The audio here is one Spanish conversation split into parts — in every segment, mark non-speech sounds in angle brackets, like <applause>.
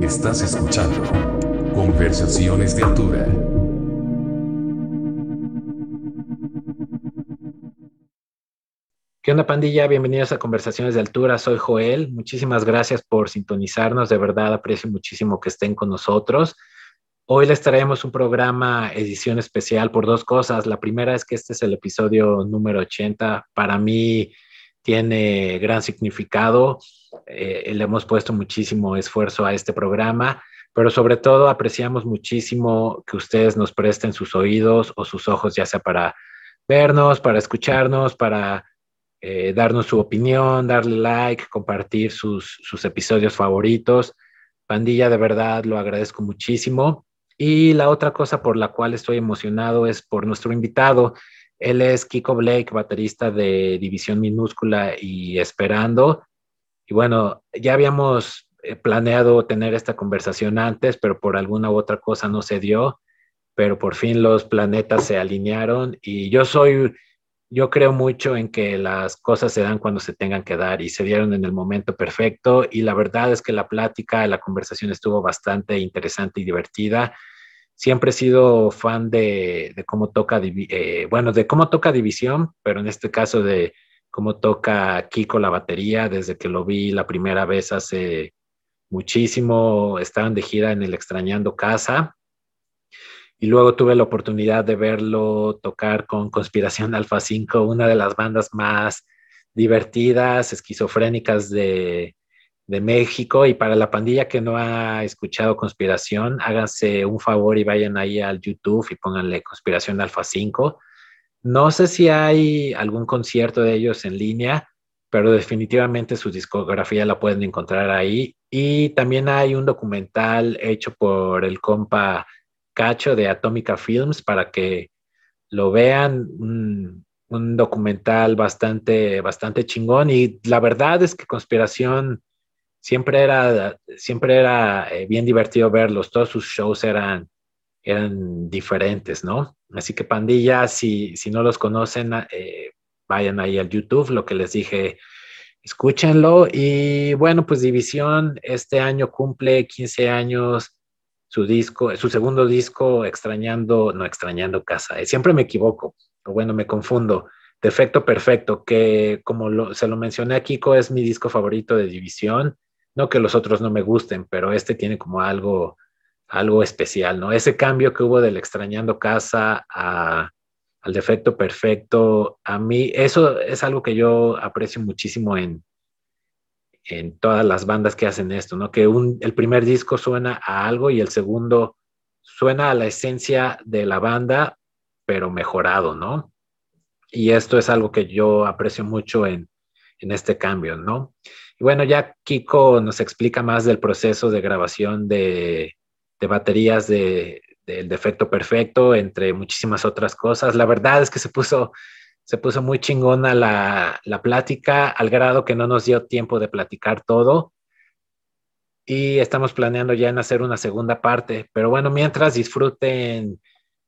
Estás escuchando Conversaciones de Altura. ¿Qué onda pandilla? Bienvenidos a Conversaciones de Altura. Soy Joel. Muchísimas gracias por sintonizarnos. De verdad aprecio muchísimo que estén con nosotros. Hoy les traemos un programa edición especial por dos cosas. La primera es que este es el episodio número 80. Para mí tiene gran significado. Eh, le hemos puesto muchísimo esfuerzo a este programa, pero sobre todo apreciamos muchísimo que ustedes nos presten sus oídos o sus ojos, ya sea para vernos, para escucharnos, para eh, darnos su opinión, darle like, compartir sus, sus episodios favoritos. Pandilla, de verdad lo agradezco muchísimo. Y la otra cosa por la cual estoy emocionado es por nuestro invitado. Él es Kiko Blake, baterista de División Minúscula y Esperando. Y bueno, ya habíamos eh, planeado tener esta conversación antes, pero por alguna u otra cosa no se dio. Pero por fin los planetas se alinearon y yo soy, yo creo mucho en que las cosas se dan cuando se tengan que dar y se dieron en el momento perfecto. Y la verdad es que la plática, la conversación estuvo bastante interesante y divertida siempre he sido fan de, cómo toca, eh, bueno, de cómo toca División, pero en este caso de cómo toca Kiko la batería, desde que lo vi la primera vez hace muchísimo, estaban de gira en el Extrañando Casa. Y luego tuve la oportunidad de verlo tocar con Conspiración Alfa 5, una de las bandas más divertidas, esquizofrénicas de, de México y para la pandilla que no ha escuchado Conspiración, háganse un favor y vayan ahí al YouTube y pónganle Conspiración Alfa 5. No sé si hay algún concierto de ellos en línea, pero definitivamente su discografía la pueden encontrar ahí. Y también hay un documental hecho por el compa Cacho de Atómica Films para que lo vean. Un, un documental bastante, bastante chingón. Y la verdad es que Conspiración siempre era, siempre era eh, bien divertido verlos, todos sus shows eran, eran diferentes, ¿no? Así que pandilla, si, si no los conocen, eh, vayan ahí al YouTube, lo que les dije, escúchenlo. Y bueno, pues División este año cumple 15 años su disco, su segundo disco, extrañando, no extrañando casa, eh, siempre me equivoco, o bueno, me confundo. Defecto Perfecto, que como se lo mencioné a Kiko, es mi disco favorito de División no que los otros no me gusten, pero este tiene como algo, algo especial, ¿no? Ese cambio que hubo del extrañando casa al defecto perfecto, a mí eso es algo que yo aprecio muchísimo en, en todas las bandas que hacen esto, ¿no? Que el primer disco suena a algo y el segundo suena a la esencia de la banda, pero mejorado, ¿no? Y esto es algo que yo aprecio mucho en, en este cambio, ¿no? Y bueno, ya Kiko nos explica más del proceso de grabación de, baterías de, del defecto perfecto, entre muchísimas otras cosas. La verdad es que se puso, se puso muy chingona la, la plática, al grado que no nos dio tiempo de platicar todo. Y estamos planeando ya en hacer una segunda parte. Pero bueno, mientras disfruten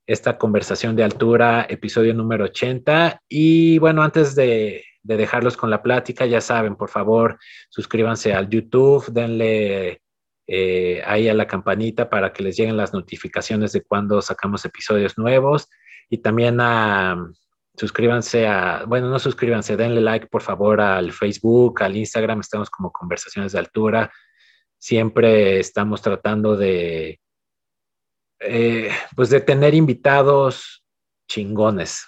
esta conversación de altura, episodio número 80. Y bueno, antes de, de dejarlos con la plática. Ya saben, por favor, suscríbanse al YouTube, denle eh, ahí a la campanita para que les lleguen las notificaciones de cuando sacamos episodios nuevos. Y también a, suscríbanse a, bueno, no suscríbanse, denle like por favor al Facebook, al Instagram, estamos como conversaciones de altura. Siempre estamos tratando de, eh, pues de tener invitados chingones.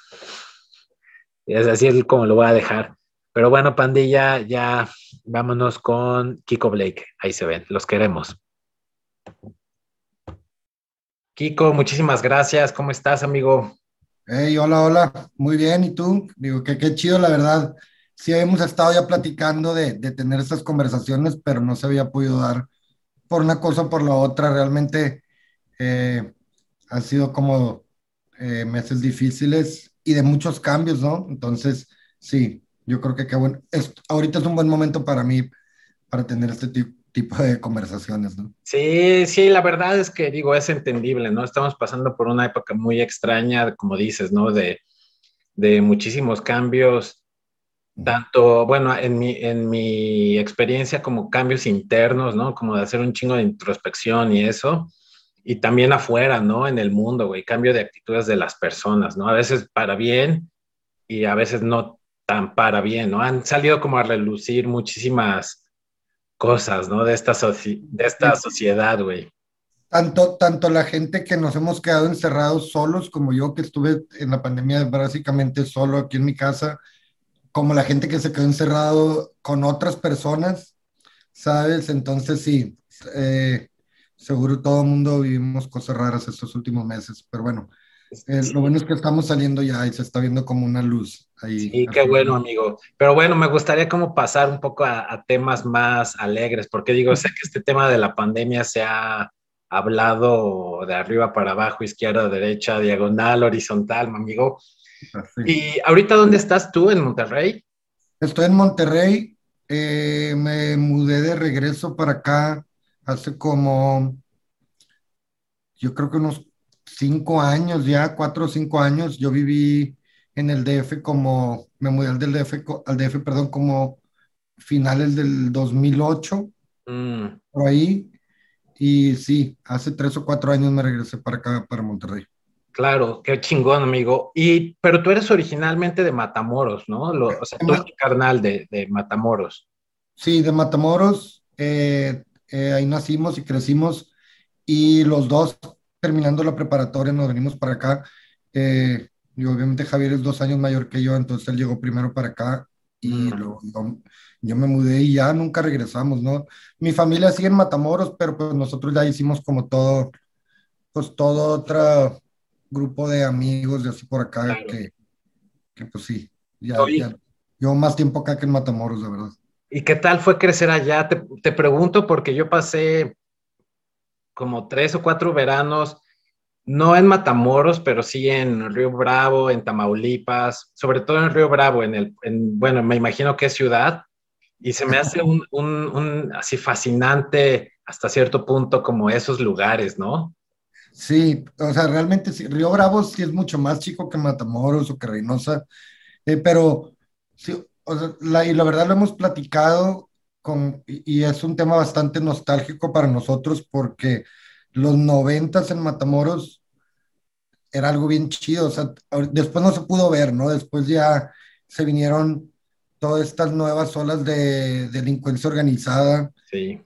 Es así es como lo voy a dejar. Pero bueno, pandilla, ya vámonos con Kiko Blake. Ahí se ven, los queremos. Kiko, muchísimas gracias. ¿Cómo estás, amigo? Hey, hola, hola. Muy bien. ¿Y tú? Digo que qué chido, la verdad. Sí, hemos estado ya platicando de, tener estas conversaciones, pero no se había podido dar por una cosa o por la otra. Realmente eh, han sido como eh, meses difíciles y de muchos cambios, ¿no? Entonces, sí, yo creo que qué bueno. ahorita es un buen momento para mí para tener este tipo de conversaciones, ¿no? Sí, sí, la verdad es que digo, es entendible, ¿no? Estamos pasando por una época muy extraña, como dices, ¿no? De, de muchísimos cambios tanto, bueno, en mi, en mi experiencia como cambios internos, ¿no? Como de hacer un chingo de introspección y eso, y también afuera, ¿no? En el mundo, güey, cambio de actitudes de las personas, ¿no? A veces para bien y a veces no tan para bien, ¿no? Han salido como a relucir muchísimas cosas, ¿no? De esta, de esta sociedad, güey. Tanto, tanto la gente que nos hemos quedado encerrados solos, como yo que estuve en la pandemia básicamente solo aquí en mi casa, como la gente que se quedó encerrado con otras personas, ¿sabes? Entonces sí, eh, seguro todo el mundo vivimos cosas raras estos últimos meses, pero bueno, eh, lo bueno es que estamos saliendo ya y se está viendo como una luz ahí. Sí, qué bueno, amigo. Pero bueno, me gustaría como pasar un poco a, temas más alegres, porque digo, sé que este tema de la pandemia se ha hablado de arriba para abajo, izquierda, derecha, diagonal, horizontal, amigo. ¿Y ahorita dónde estás tú? ¿En Monterrey? Estoy en Monterrey. Eh, me mudé de regreso para acá hace como, yo creo que unos cinco años, ya cuatro o cinco años. Yo viví en el DF como, me mudé al, DF, al DF, perdón, como finales del 2008, mm. por ahí. Y sí, hace tres o cuatro años me regresé para acá, para Monterrey. Claro, qué chingón, amigo. Y, pero tú eres originalmente de Matamoros, ¿no? o sea, tú eres carnal de, Matamoros. Sí, de Matamoros. Eh, eh, ahí nacimos y crecimos. Y los dos, terminando la preparatoria, nos venimos para acá. Eh, y obviamente Javier es dos años mayor que yo, entonces él llegó primero para acá. Y mm. luego yo, me mudé y ya nunca regresamos, ¿no? Mi familia sigue en Matamoros, pero pues nosotros ya hicimos como todo, pues todo otra grupo de amigos de así por acá que, que, pues sí, ya, llevo más tiempo acá que en Matamoros, de verdad. ¿Y qué tal fue crecer allá? Te, te, pregunto porque yo pasé como tres o cuatro veranos, no en Matamoros, pero sí en Río Bravo, en Tamaulipas, sobre todo en Río Bravo, en el, en, bueno, me imagino que es ciudad, y se me hace un, un, un así fascinante hasta cierto punto como esos lugares, ¿no? Sí, o sea, realmente sí, Río Bravo sí es mucho más chico que Matamoros o que Reynosa, eh, pero sí, o sea, la, y la verdad lo hemos platicado con, y, es un tema bastante nostálgico para nosotros porque los noventas en Matamoros era algo bien chido, o sea, después no se pudo ver, ¿no? Después ya se vinieron todas estas nuevas olas de, delincuencia organizada. Sí.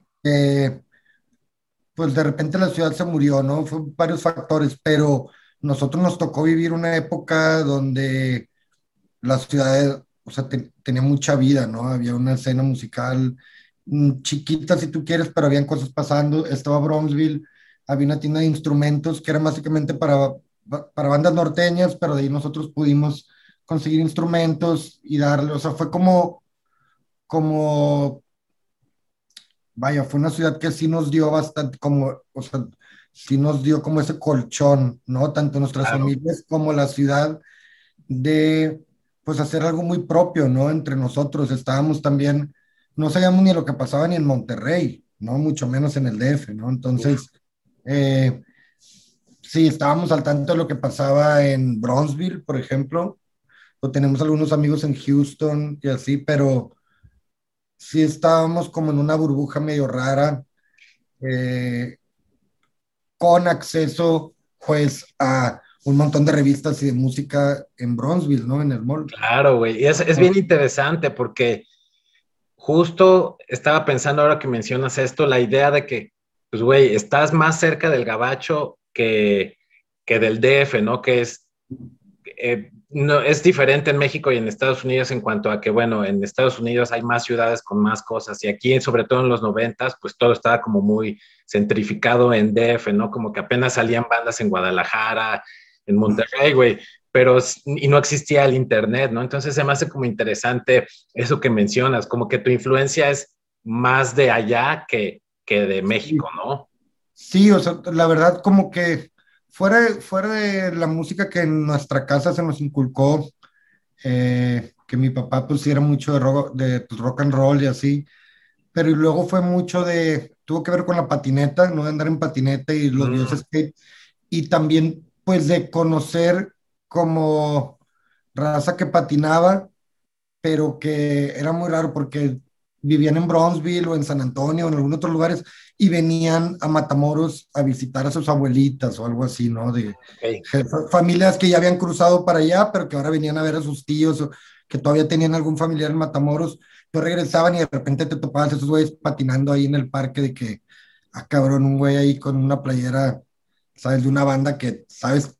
Pues de repente la ciudad se murió, ¿no? Fue varios factores, pero nosotros nos tocó vivir una época donde la ciudad, o sea, tenía mucha vida, ¿no? Había una escena musical mm, chiquita, si tú quieres, pero habían cosas pasando. Estaba Bronxville, había una tienda de instrumentos que era básicamente para, para bandas norteñas, pero de ahí nosotros pudimos conseguir instrumentos y darle, o sea, fue como, como vaya, fue una ciudad que sí nos dio bastante, como, o sea, sí nos dio como ese colchón, ¿no? Tanto nuestras familias como la ciudad de, pues, hacer algo muy propio, ¿no? Entre nosotros estábamos también, no sabíamos ni lo que pasaba ni en Monterrey, ¿no? Mucho menos en el DF, ¿no? Entonces, eh, sí, estábamos al tanto de lo que pasaba en Bronzeville, por ejemplo, o tenemos algunos amigos en Houston y así, pero sí estábamos como en una burbuja medio rara, eh, con acceso pues a un montón de revistas y de música en Bronzeville, ¿no? En el mall. Claro, güey. Es, es bien interesante porque justo estaba pensando ahora que mencionas esto, la idea de que, pues, güey, estás más cerca del gabacho que, que del DF, ¿no? Que es eh, no, es diferente en México y en Estados Unidos en cuanto a que, bueno, en Estados Unidos hay más ciudades con más cosas y aquí, sobre todo en los noventas, pues todo estaba como muy centrificado en DF, ¿no? Como que apenas salían bandas en Guadalajara, en Monterrey, güey, pero y no existía el Internet, ¿no? Entonces se me hace como interesante eso que mencionas, como que tu influencia es más de allá que, que de México, ¿no? Sí, o sea, la verdad como que fuera, fuera de la música que en nuestra casa se nos inculcó, eh, que mi papá pusiera mucho de, rock, de pues, rock and roll y así, pero luego fue mucho de, tuvo que ver con la patineta, no de andar en patineta y los mm. skate, y también pues de conocer como raza que patinaba pero que era muy raro porque vivían en Bronzeville o en San Antonio o en algunos otros lugares y venían a Matamoros a visitar a sus abuelitas o algo así, ¿no? De familias que ya habían cruzado para allá, pero que ahora venían a ver a sus tíos o que todavía tenían algún familiar en Matamoros. Yo regresaban y de repente te topabas esos güeyes patinando ahí en el parque de que, ah, cabrón, un güey ahí con una playera, ¿sabes? De una banda que, ¿sabes?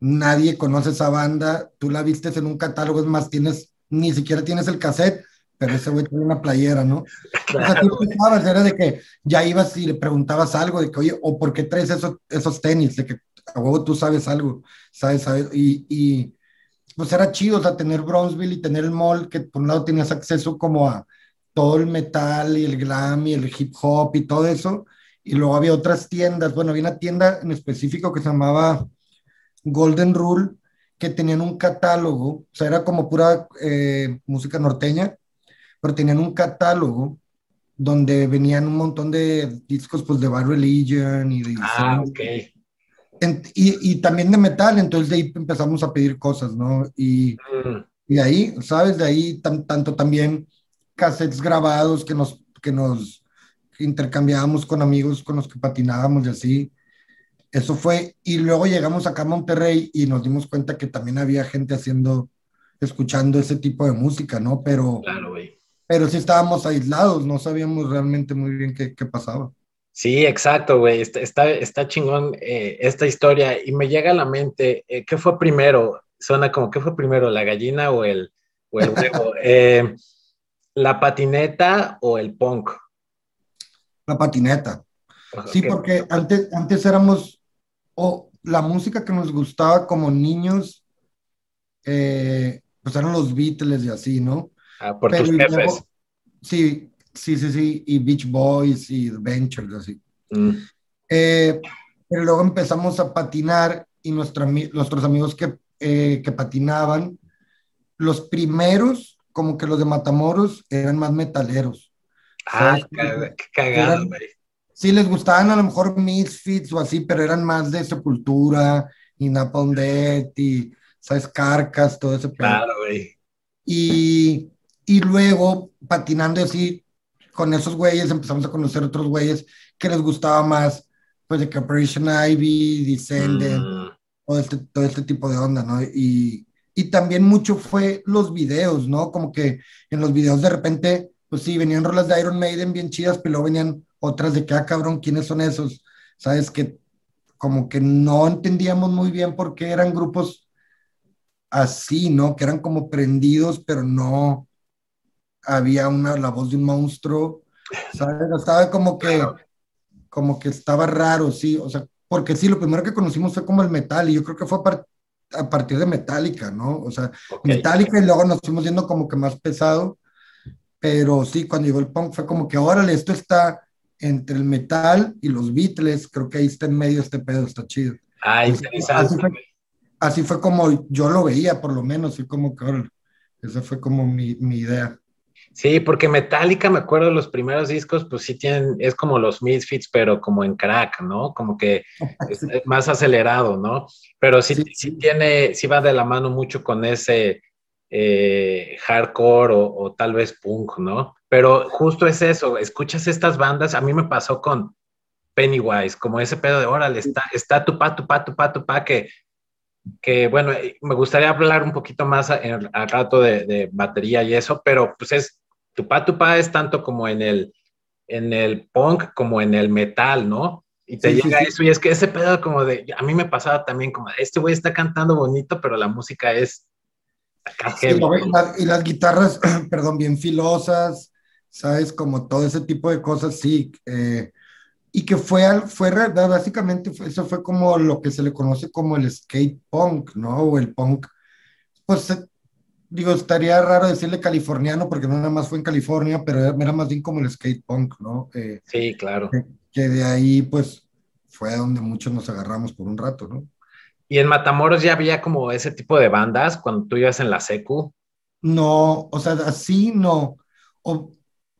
Nadie conoce esa banda, tú la vistes en un catálogo, es más, tienes, ni siquiera tienes el cassette, pero ese güey tiene una playera, ¿no? O sea, tú pensabas, era de que ya ibas y le preguntabas algo, de que, oye, ¿o por qué traes esos, esos tenis? De que a huevo tú sabes algo, ¿sabes? ¿sabes? Y, y pues era chido, o sea, tener Bronzeville y tener el mall, que por un lado tenías acceso como a todo el metal y el glam y el hip hop y todo eso, y luego había otras tiendas, bueno, había una tienda en específico que se llamaba Golden Rule, que tenían un catálogo, o sea, era como pura eh, música norteña, pero tenían un catálogo donde venían un montón de discos pues de Bad Religion y de... Ah, ok. y, y, también de metal, entonces de ahí empezamos a pedir cosas, ¿no? Y, mm. y ahí, ¿sabes? De ahí tanto también cassettes grabados que nos, que nos intercambiábamos con amigos con los que patinábamos y así. Eso fue, y luego llegamos acá a Monterrey y nos dimos cuenta que también había gente haciendo, escuchando ese tipo de música, ¿no? Pero, claro, pero sí estábamos aislados, no sabíamos realmente muy bien qué, qué pasaba. Sí, exacto, güey. Está, está, está chingón eh, esta historia y me llega a la mente, eh, ¿qué fue primero? Suena como, ¿qué fue primero, la gallina o el, o el huevo? <laughs> Eh, ¿La patineta o el punk? La patineta. Sí, porque antes, antes éramos o la música que nos gustaba como niños, eh, pues eran los Beatles y así, ¿no? Ah, por tus jefes. Sí, sí, sí, sí, y Beach Boys y The Ventures, así. Mm. Eh, pero luego empezamos a patinar y nuestros amigos que, eh, que patinaban, los primeros, como que los de Matamoros, eran más metaleros. Ah, qué cagado, güey sí les gustaban a lo mejor Misfits o así, pero eran más de Sepultura y Napalm Death y, ¿sabes? Carcas, todo ese Claro, güey. Y, y luego, patinando así, con esos güeyes empezamos a conocer otros güeyes que les gustaba más, pues de Operation Ivy, Descendant, mm. todo, este, todo este tipo de onda, ¿no? Y, y también mucho fue los videos, ¿no? Como que en los videos de repente, pues sí, venían rolas de Iron Maiden bien chidas, pero luego venían otras de que, ah, cabrón, ¿quiénes son esos? Sabes que como que no entendíamos muy bien por qué eran grupos así, ¿no? Que eran como prendidos, pero no había una, la voz de un monstruo, ¿sabes? Estaba como que, como que estaba raro, sí, o sea, porque sí, lo primero que conocimos fue como el metal, y yo creo que fue a, partir de Metallica, ¿no? O sea, Metallica y luego nos fuimos yendo como que más pesado, pero sí, cuando llegó el punk fue como que, órale, esto está entre el metal y los Beatles, creo que ahí está en medio este pedo, está chido. Ah, interesante. Así fue, así fue, como yo lo veía, por lo menos, y como que esa fue como mi, mi, idea. Sí, porque Metallica, me acuerdo, los primeros discos, pues sí tienen, es como los Misfits, pero como en crack, ¿no? Como que <laughs> es más acelerado, ¿no? Pero sí, sí, tiene, sí va de la mano mucho con ese eh, hardcore o, o, tal vez punk, ¿no? Pero justo es eso, escuchas estas bandas, a mí me pasó con Pennywise, como ese pedo de, órale, está, está tu pa, tu pa, tu pa, tu pa, que, que bueno, eh, me gustaría hablar un poquito más al rato de, batería y eso, pero pues es, tu pa, tu pa es tanto como en el, en el punk como en el metal, ¿no? Y te llega eso, y es que ese pedo como de, a mí me pasaba también como, este güey está cantando bonito, pero la música es... y las guitarras, <clears throat> perdón, bien filosas, ¿sabes? Como todo ese tipo de cosas, sí. Eh, y que fue, fue básicamente eso fue como lo que se le conoce como el skate punk, ¿no? O el punk, pues eh, digo, estaría raro decirle californiano porque no nada más fue en California, pero era más bien como el skate punk, ¿no? Eh, sí, claro. Que, de ahí, pues, fue donde muchos nos agarramos por un rato, ¿no? ¿Y en Matamoros ya había como ese tipo de bandas cuando tú ibas en la secu? No, o sea, así no. O,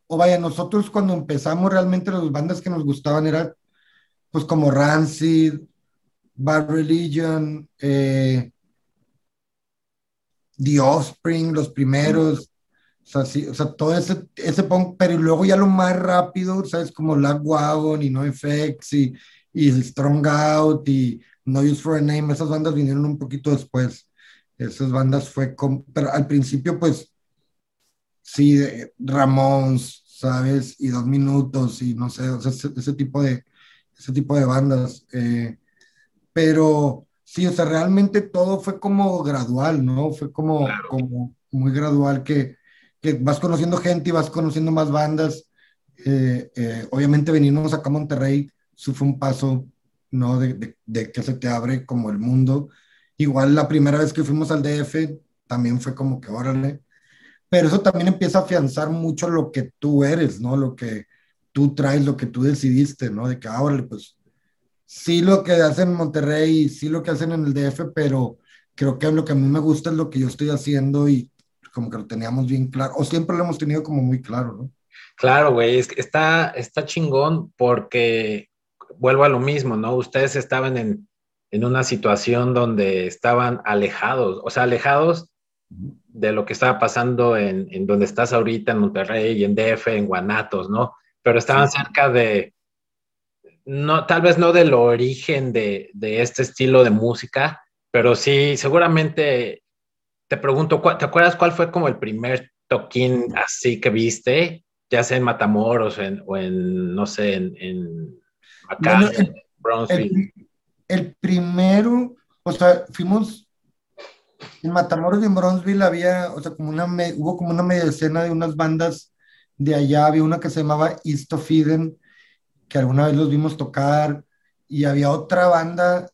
o vaya, nosotros cuando empezamos realmente las bandas que nos gustaban eran pues como Rancid, Bad Religion, eh, The Offspring, los primeros, O sea, sí, o sea, todo ese, ese punk, pero luego ya lo más rápido, ¿sabes? Como Lag Wagon y No Effects y, y Strong Out y No Use for a Name, esas bandas vinieron un poquito después. Esas bandas fue, con, pero al principio pues, sí, Ramones, ¿sabes? Y Dos Minutos y no sé, o sea, ese, ese tipo de, ese tipo de bandas. Eh, pero sí, o sea, realmente todo fue como gradual, ¿no? Fue como, Claro. como muy gradual que, que vas conociendo gente y vas conociendo más bandas. Eh, eh, obviamente venirnos acá a Monterrey, eso fue un paso, ¿no? De, de- de que se te abre como el mundo. Igual la primera vez que fuimos al DF, también fue como que órale. Pero eso también empieza a afianzar mucho lo que tú eres, ¿no? Lo que tú traes, lo que tú decidiste, ¿no? De que ahora, pues, sí lo que hacen en Monterrey, sí lo que hacen en el DF, pero creo que lo que a mí me gusta es lo que yo estoy haciendo y como que lo teníamos bien claro, o siempre lo hemos tenido como muy claro, ¿no? Claro, güey, está, está chingón porque vuelvo a lo mismo, ¿no? Ustedes estaban en, en una situación donde estaban alejados, o sea, alejados de lo que estaba pasando en, en donde estás ahorita, en Monterrey, en DF, en Guanatos, ¿no? Pero estaban Sí. cerca de, no, tal vez no del origen de, de este estilo de música, pero sí, seguramente te pregunto, ¿cuál- ¿te acuerdas cuál fue como el primer toquín así que viste? Ya sea en Matamoros en- o en, no sé, en, en acá, Bueno, en Brownsville. El, el primero, o sea, fuimos en Matamoros y en Bronzeville había, o sea, como una, me- hubo como una media escena de unas bandas de allá, había una que se llamaba East of Eden, que alguna vez los vimos tocar, y había otra banda,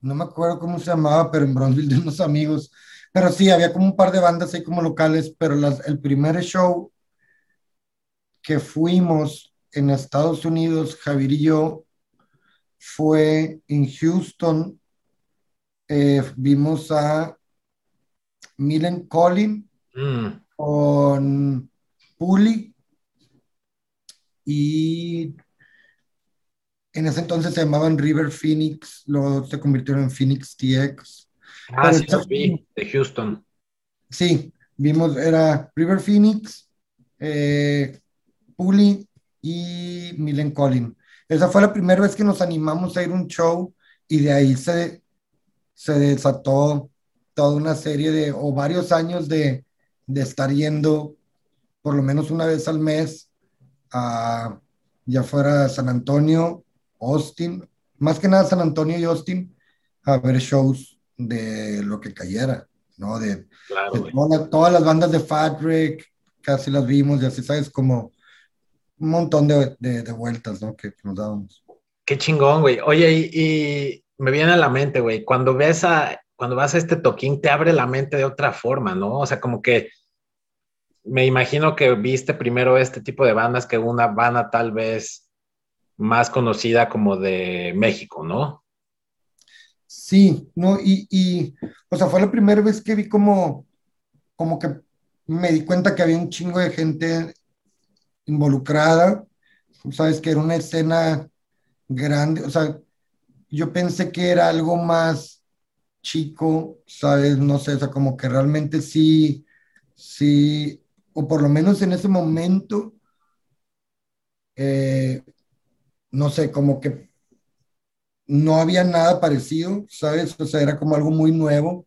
no me acuerdo cómo se llamaba, pero en Bronzeville de unos amigos, pero sí, había como un par de bandas ahí como locales, pero las, el primer show que fuimos en Estados Unidos, Javier y yo, fue en Houston. Eh, vimos a Milen Collin Mm, con Puli y en ese entonces se llamaban River Phoenix, luego se convirtieron en Phoenix TX. Ah, Pero sí, los vi, de Houston. Sí, vimos, era River Phoenix, eh, Puli y Milen Collin. Esa fue la primera vez que nos animamos a ir a un show y de ahí se, se desató toda una serie de, o varios años de, de estar yendo por lo menos una vez al mes a, ya fuera San Antonio, Austin, más que nada San Antonio y Austin, a ver shows de lo que cayera, ¿no? De, Claro, de güey. toda- todas las bandas de Fat Wreck, casi las vimos y así, ¿sabes? Como un montón de, de, de vueltas, ¿no? Que nos dábamos. Qué chingón, güey. Oye, y, y me viene a la mente, güey, cuando ves a, cuando vas a este toquín, te abre la mente de otra forma, ¿no? O sea, como que me imagino que viste primero este tipo de bandas que una banda tal vez más conocida como de México, ¿no? Sí, ¿no? Y, y, o sea, fue la primera vez que vi como, como que me di cuenta que había un chingo de gente involucrada, ¿sabes? Que era una escena grande, o sea, yo pensé que era algo más chico, ¿sabes? No sé, o sea, como que realmente sí, sí, o por lo menos en ese momento, eh, no sé, como que no había nada parecido, ¿sabes? O sea, era como algo muy nuevo,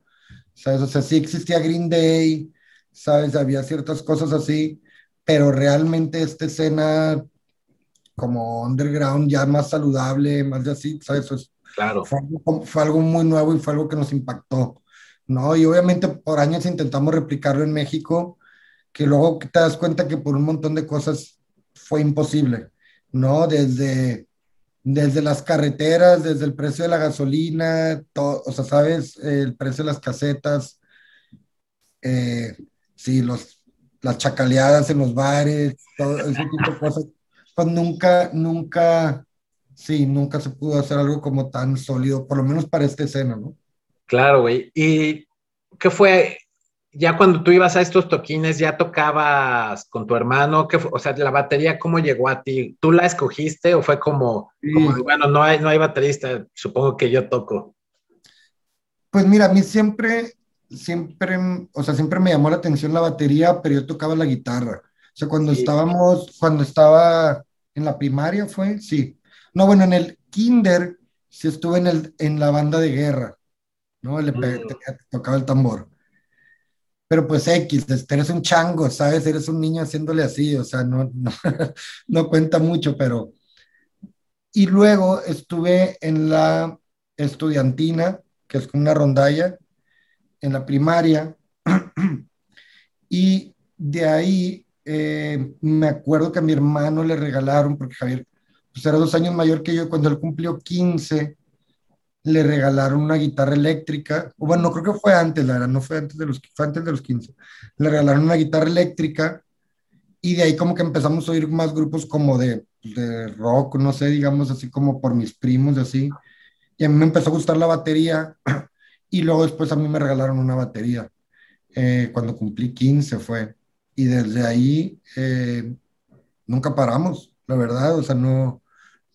¿sabes? O sea, sí existía Green Day, ¿sabes? Había ciertas cosas así, pero realmente esta escena como underground ya más saludable, más de así, ¿sabes? Pues, Claro. fue, algo, fue algo muy nuevo y fue algo que nos impactó, ¿no? Y obviamente por años intentamos replicarlo en México, que luego te das cuenta que por un montón de cosas fue imposible, ¿no? Desde, desde las carreteras, desde el precio de la gasolina, todo, o sea, ¿sabes? El precio de las casetas, eh, sí, los, las chacaleadas en los bares, todo ese tipo de cosas, pues nunca, nunca, sí, nunca se pudo hacer algo como tan sólido, por lo menos para esta escena, ¿no? Claro, güey. ¿Y qué fue? Ya cuando tú ibas a estos toquines, ya tocabas con tu hermano, ¿qué fue? O sea, la batería, ¿cómo llegó a ti? ¿Tú la escogiste o fue como, Sí. como, bueno, no hay, no hay baterista, supongo que yo toco? Pues mira, a mí siempre, siempre, o sea, siempre me llamó la atención la batería, pero yo tocaba la guitarra. O sea, cuando estábamos, cuando estaba en la primaria fue, sí. No, bueno, en el kinder sí estuve en, el, en la banda de guerra, ¿no? Le mm. tocaba el tambor. Pero pues X, este, eres un chango, ¿sabes? Eres un niño haciéndole así, o sea, no, no, <laughs> no cuenta mucho, pero... Y luego estuve en la estudiantina, que es una rondalla, en la primaria, <clears throat> y de ahí eh, me acuerdo que a mi hermano le regalaron, porque Javier pues era dos años mayor que yo, cuando él cumplió 15, le regalaron una guitarra eléctrica, o bueno, no creo que fue antes, la verdad, no fue antes de los, fue antes de los 15, le regalaron una guitarra eléctrica y de ahí como que empezamos a oír más grupos como de, de rock, no sé, digamos así como por mis primos así, y a mí me empezó a gustar la batería <clears throat> y luego después a mí me regalaron una batería. Eh, cuando cumplí 15 fue. Y desde ahí eh, nunca paramos, la verdad. O sea, no,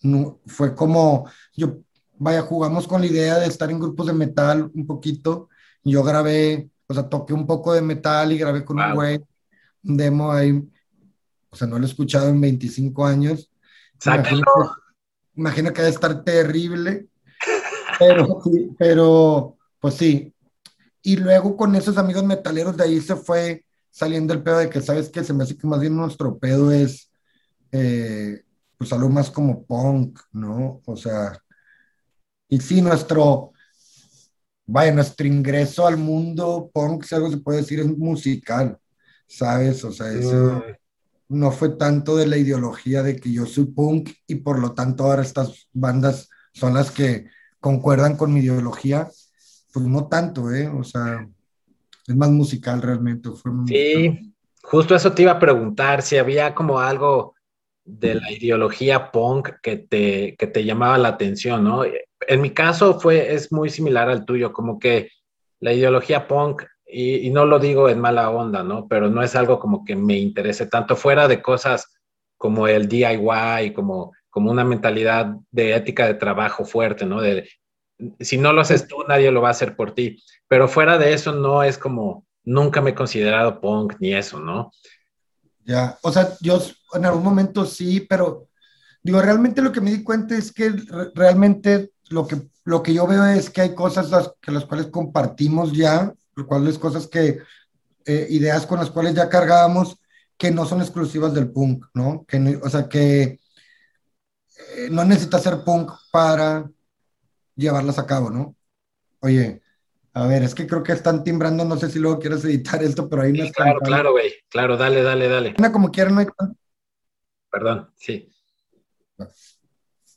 no, fue como, yo, vaya, jugamos con la idea de estar en grupos de metal un poquito. Yo grabé, o sea, toqué un poco de metal y grabé con un güey, un demo ahí. O sea, no lo he escuchado en 25 años. Imagino que, imagino que debe estar terrible. Pero, pero pues sí. Y luego con esos amigos metaleros de ahí se fue saliendo el pedo de que, ¿sabes que Se me hace que más bien nuestro pedo es, eh, pues algo más como punk, ¿no? O sea, y sí, nuestro, vaya, nuestro ingreso al mundo punk, si algo se puede decir, es musical, ¿sabes? O sea, eso no fue tanto de la ideología de que yo soy punk y por lo tanto ahora estas bandas son las que concuerdan con mi ideología, pues no tanto, ¿eh? O sea, es más musical realmente. sí, justo eso te iba a preguntar, si había como algo de la ideología punk que te, que te llamaba la atención, ¿no? En mi caso fue, es muy similar al tuyo, como que la ideología punk, y, y no lo digo en mala onda, ¿no? Pero no es algo como que me interese tanto fuera de cosas como el DIY, como, como una mentalidad de ética de trabajo fuerte, ¿no? De si no lo haces tú, nadie lo va a hacer por ti. Pero fuera de eso, no es como, nunca me he considerado punk ni eso, ¿no? Ya, o sea, yo en algún momento sí, pero digo, realmente lo que me di cuenta es que realmente lo que, lo que yo veo es que hay cosas las, que las cuales compartimos ya, lo cual es cosas que, eh, ideas con las cuales ya cargábamos, que no son exclusivas del punk, ¿no? Que, o sea, que eh, no necesitas ser punk para llevarlas a cabo, ¿no? Oye, a ver, es que creo que están timbrando, no sé si luego quieres editar esto, pero ahí no está. Claro, claro, güey, claro, dale, dale, dale. Una como quieran, no hay... Perdón, sí.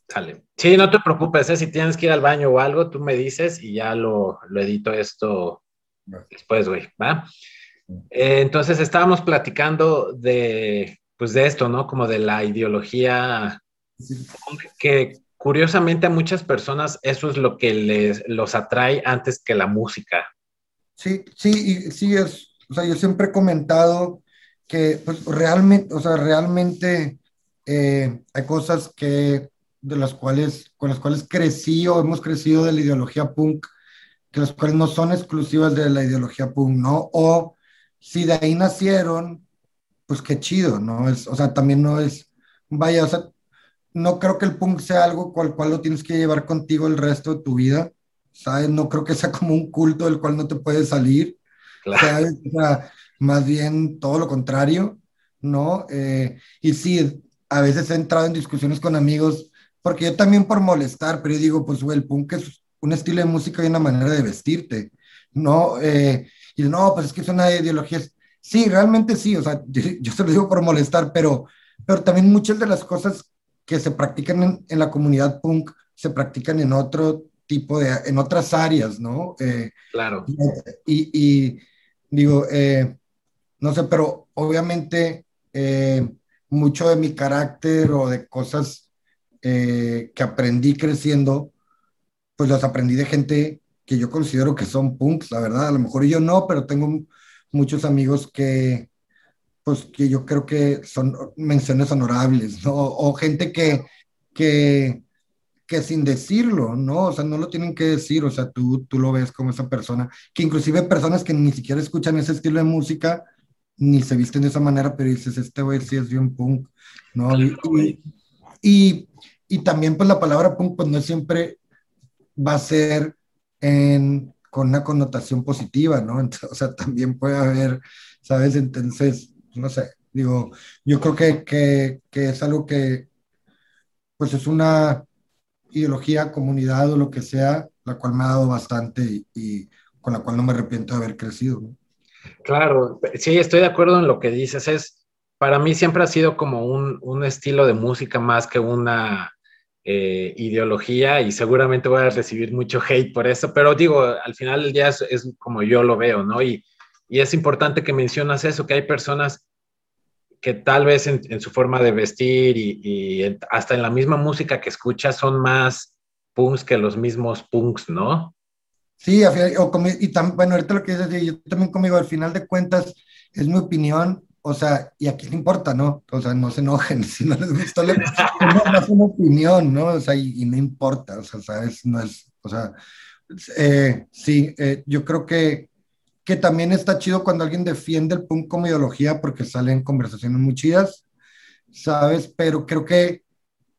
Sale. Sí, no te preocupes, ¿eh? si tienes que ir al baño o algo, tú me dices y ya lo, lo edito esto después, güey, ¿va? Eh, entonces estábamos platicando de, pues de esto, ¿no? Como de la ideología que curiosamente a muchas personas eso es lo que les los atrae antes que la música. Sí, sí, sí es, o sea, yo siempre he comentado que pues, realmente, o sea, realmente eh, hay cosas que de las cuales, con las cuales crecí o hemos crecido de la ideología punk, que las cuales no son exclusivas de la ideología punk, ¿no? O si de ahí nacieron, pues qué chido, ¿no? Es, o sea, también no es, vaya, o sea, no creo que el punk sea algo cual cual lo tienes que llevar contigo el resto de tu vida, ¿sabes? No creo que sea como un culto del cual no te puedes salir, ¿sabes? O sea, más bien todo lo contrario, ¿no? Eh, y sí, a veces he entrado en discusiones con amigos, porque yo también por molestar, pero yo digo, pues, el punk es un estilo de música y una manera de vestirte, ¿no? Eh, y no, pues es que es una ideología. Sí, realmente sí, o sea, yo, <laughs> yo se lo digo por molestar, pero, pero también muchas de las cosas que se practican en, la comunidad punk se practican en otro tipo de, en otras áreas, ¿no? Eh, claro. Y, digo, eh, no sé, pero obviamente eh, mucho de mi carácter o de cosas que aprendí creciendo, pues las aprendí de gente que yo considero que son punks, la verdad. A lo mejor yo no, pero tengo muchos amigos que, pues que yo creo que son menciones honorables, ¿no? O gente que, que, que sin decirlo, ¿no? O sea, no lo tienen que decir, o sea, tú, tú lo ves como esa persona, que inclusive personas que ni siquiera escuchan ese estilo de música, ni se visten de esa manera, pero dices, este güey sí es bien punk, ¿no? Y, y, también pues la palabra punk pues no siempre va a ser en, con una connotación positiva, ¿no? <laughs> o sea, también puede haber, ¿sabes? Entonces, no sé, digo, yo creo que, que, es algo que pues es una ideología, comunidad o lo que sea, la cual me ha dado bastante y, con la cual no me arrepiento de haber crecido. Claro, sí, estoy de acuerdo en lo que dices. Es, para mí siempre ha sido como un, un estilo de música más que una eh, ideología y seguramente voy a recibir mucho hate por eso, pero digo, al final del día es, como yo lo veo, ¿no? Y, y, es importante que mencionas eso, que hay personas que tal vez en, su forma de vestir y, hasta en la misma música que escuchas son más punks que los mismos punks, ¿no? Sí, y también, bueno, ahorita lo que dices, yo también conmigo, al final de cuentas, es mi opinión, o sea, y a quién le importa, ¿no? O sea, no se enojen, <laughs> si no les gusta, <laughs> no, es una opinión, ¿no? O sea, y, no importa, o sea, ¿sabes? No es, o sea, eh, sí, eh, yo creo que que también está chido cuando alguien defiende el punk como ideología porque salen conversaciones muy chidas, ¿sabes? Pero creo que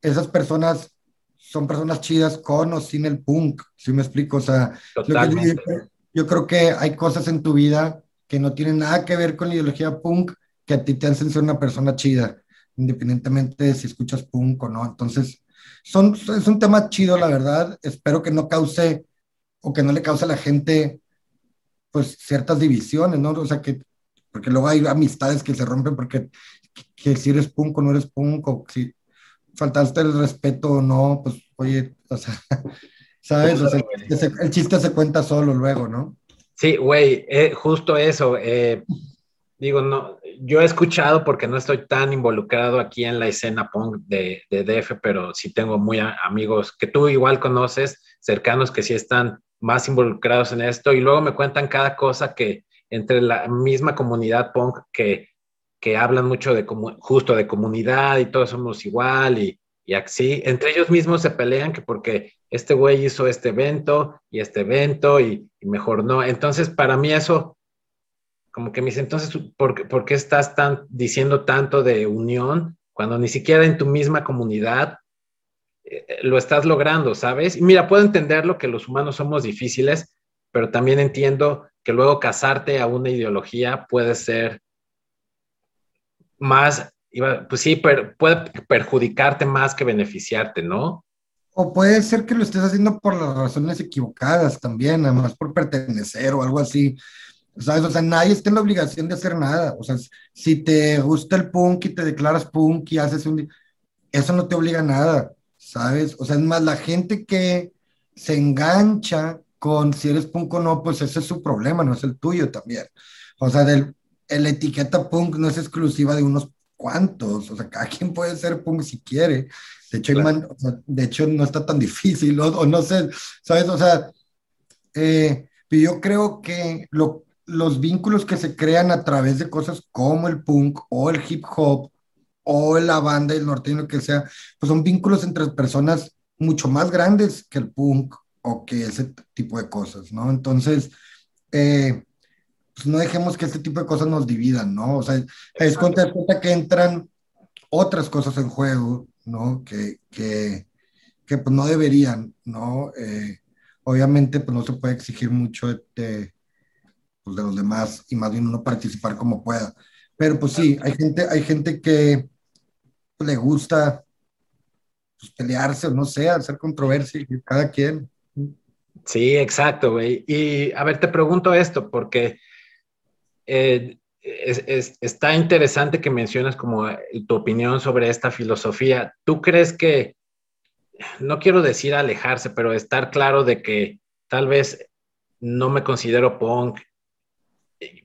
esas personas son personas chidas con o sin el punk, si me explico? O sea, yo, creo que hay cosas en tu vida que no tienen nada que ver con la ideología punk que a ti te hacen ser una persona chida, independientemente de si escuchas punk o no. Entonces, son, es un tema chido, la verdad. Espero que no cause o que no le cause a la gente pues ciertas divisiones, ¿no? O sea, que, porque luego hay amistades que se rompen porque que, si eres punk o no eres punk, o si faltaste el respeto o no, pues oye, o sea, <laughs> ¿sabes? O sea, el chiste se cuenta solo luego, ¿no? Sí, güey, eh, justo eso. Eh, digo, no, yo he escuchado porque no estoy tan involucrado aquí en la escena punk de, de DF, pero sí tengo muy amigos que tú igual conoces, cercanos que sí están más involucrados en esto y luego me cuentan cada cosa que entre la misma comunidad punk que, que hablan mucho de justo de comunidad y todos somos igual y, y así, entre ellos mismos se pelean que porque este güey hizo este evento y este evento y, mejor no. Entonces, para mí eso, como que me dice, entonces, ¿por, ¿por qué estás diciendo tanto de unión cuando ni siquiera en tu misma comunidad lo estás logrando, ¿sabes? Y mira, puedo entenderlo que los humanos somos difíciles, pero también entiendo que luego casarte a una ideología puede ser más, pues sí, puede perjudicarte más que beneficiarte, ¿no? O puede ser que lo estés haciendo por las razones equivocadas también, además por pertenecer o algo así. ¿Sabes? O sea, nadie está en la obligación de hacer nada. O sea, si te gusta el punk y te declaras punk y haces un... Eso no te obliga a nada. ¿Sabes? O sea, es más, la gente que se engancha con si eres punk o no, pues ese es su problema, no es el tuyo también. O sea, del, la etiqueta punk no es exclusiva de unos cuantos, o sea, cada quien puede ser punk si quiere. De hecho, de hecho no está tan <laughs> difícil, o, no sé, ¿sabes? O sea, eh, yo creo que lo, los vínculos que se crean a través de cosas como el punk o el hip hop o la banda y el norteño que sea, pues son vínculos entre personas mucho más grandes que el punk o que ese tipo de cosas, ¿no? Entonces, eh, pues no dejemos que este tipo de cosas nos dividan, ¿no? O sea, es cuenta, que entran otras cosas en juego, ¿no? Que, que, que pues no deberían, ¿no? Eh, obviamente, pues no se puede exigir mucho de, pues, de los demás y más bien uno participar como pueda. Pero pues sí, hay gente, hay gente que, le gusta pues, pelearse no sé, hacer controversia, cada quien. Sí, exacto, güey. Y a ver, te pregunto esto, porque eh, está interesante que mencionas como tu opinión sobre esta filosofía. ¿Tú crees que, no quiero decir alejarse, pero estar claro de que tal vez no me considero punk,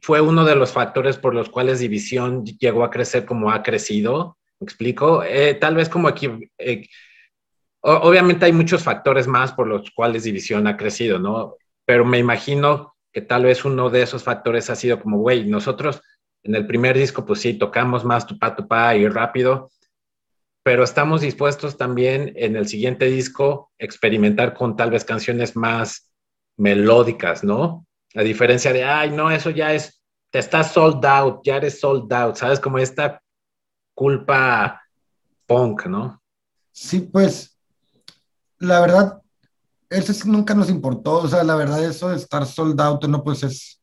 fue uno de los factores por los cuales División llegó a crecer como ha crecido? ¿Me explico? Eh, tal vez como aquí, eh, obviamente hay muchos factores más por los cuales División ha crecido, ¿no? Pero me imagino que tal vez uno de esos factores ha sido como, güey, nosotros en el primer disco, pues sí, tocamos más tu pa, tu pa y rápido, pero estamos dispuestos también en el siguiente disco experimentar con tal vez canciones más melódicas, ¿no? A diferencia de, ay, no, eso ya es, te estás sold out, ya eres sold out, ¿sabes? Como esta culpa punk, ¿no? Sí, pues, la verdad, eso nunca nos importó, o sea, la verdad, eso de estar sold out, no, pues es,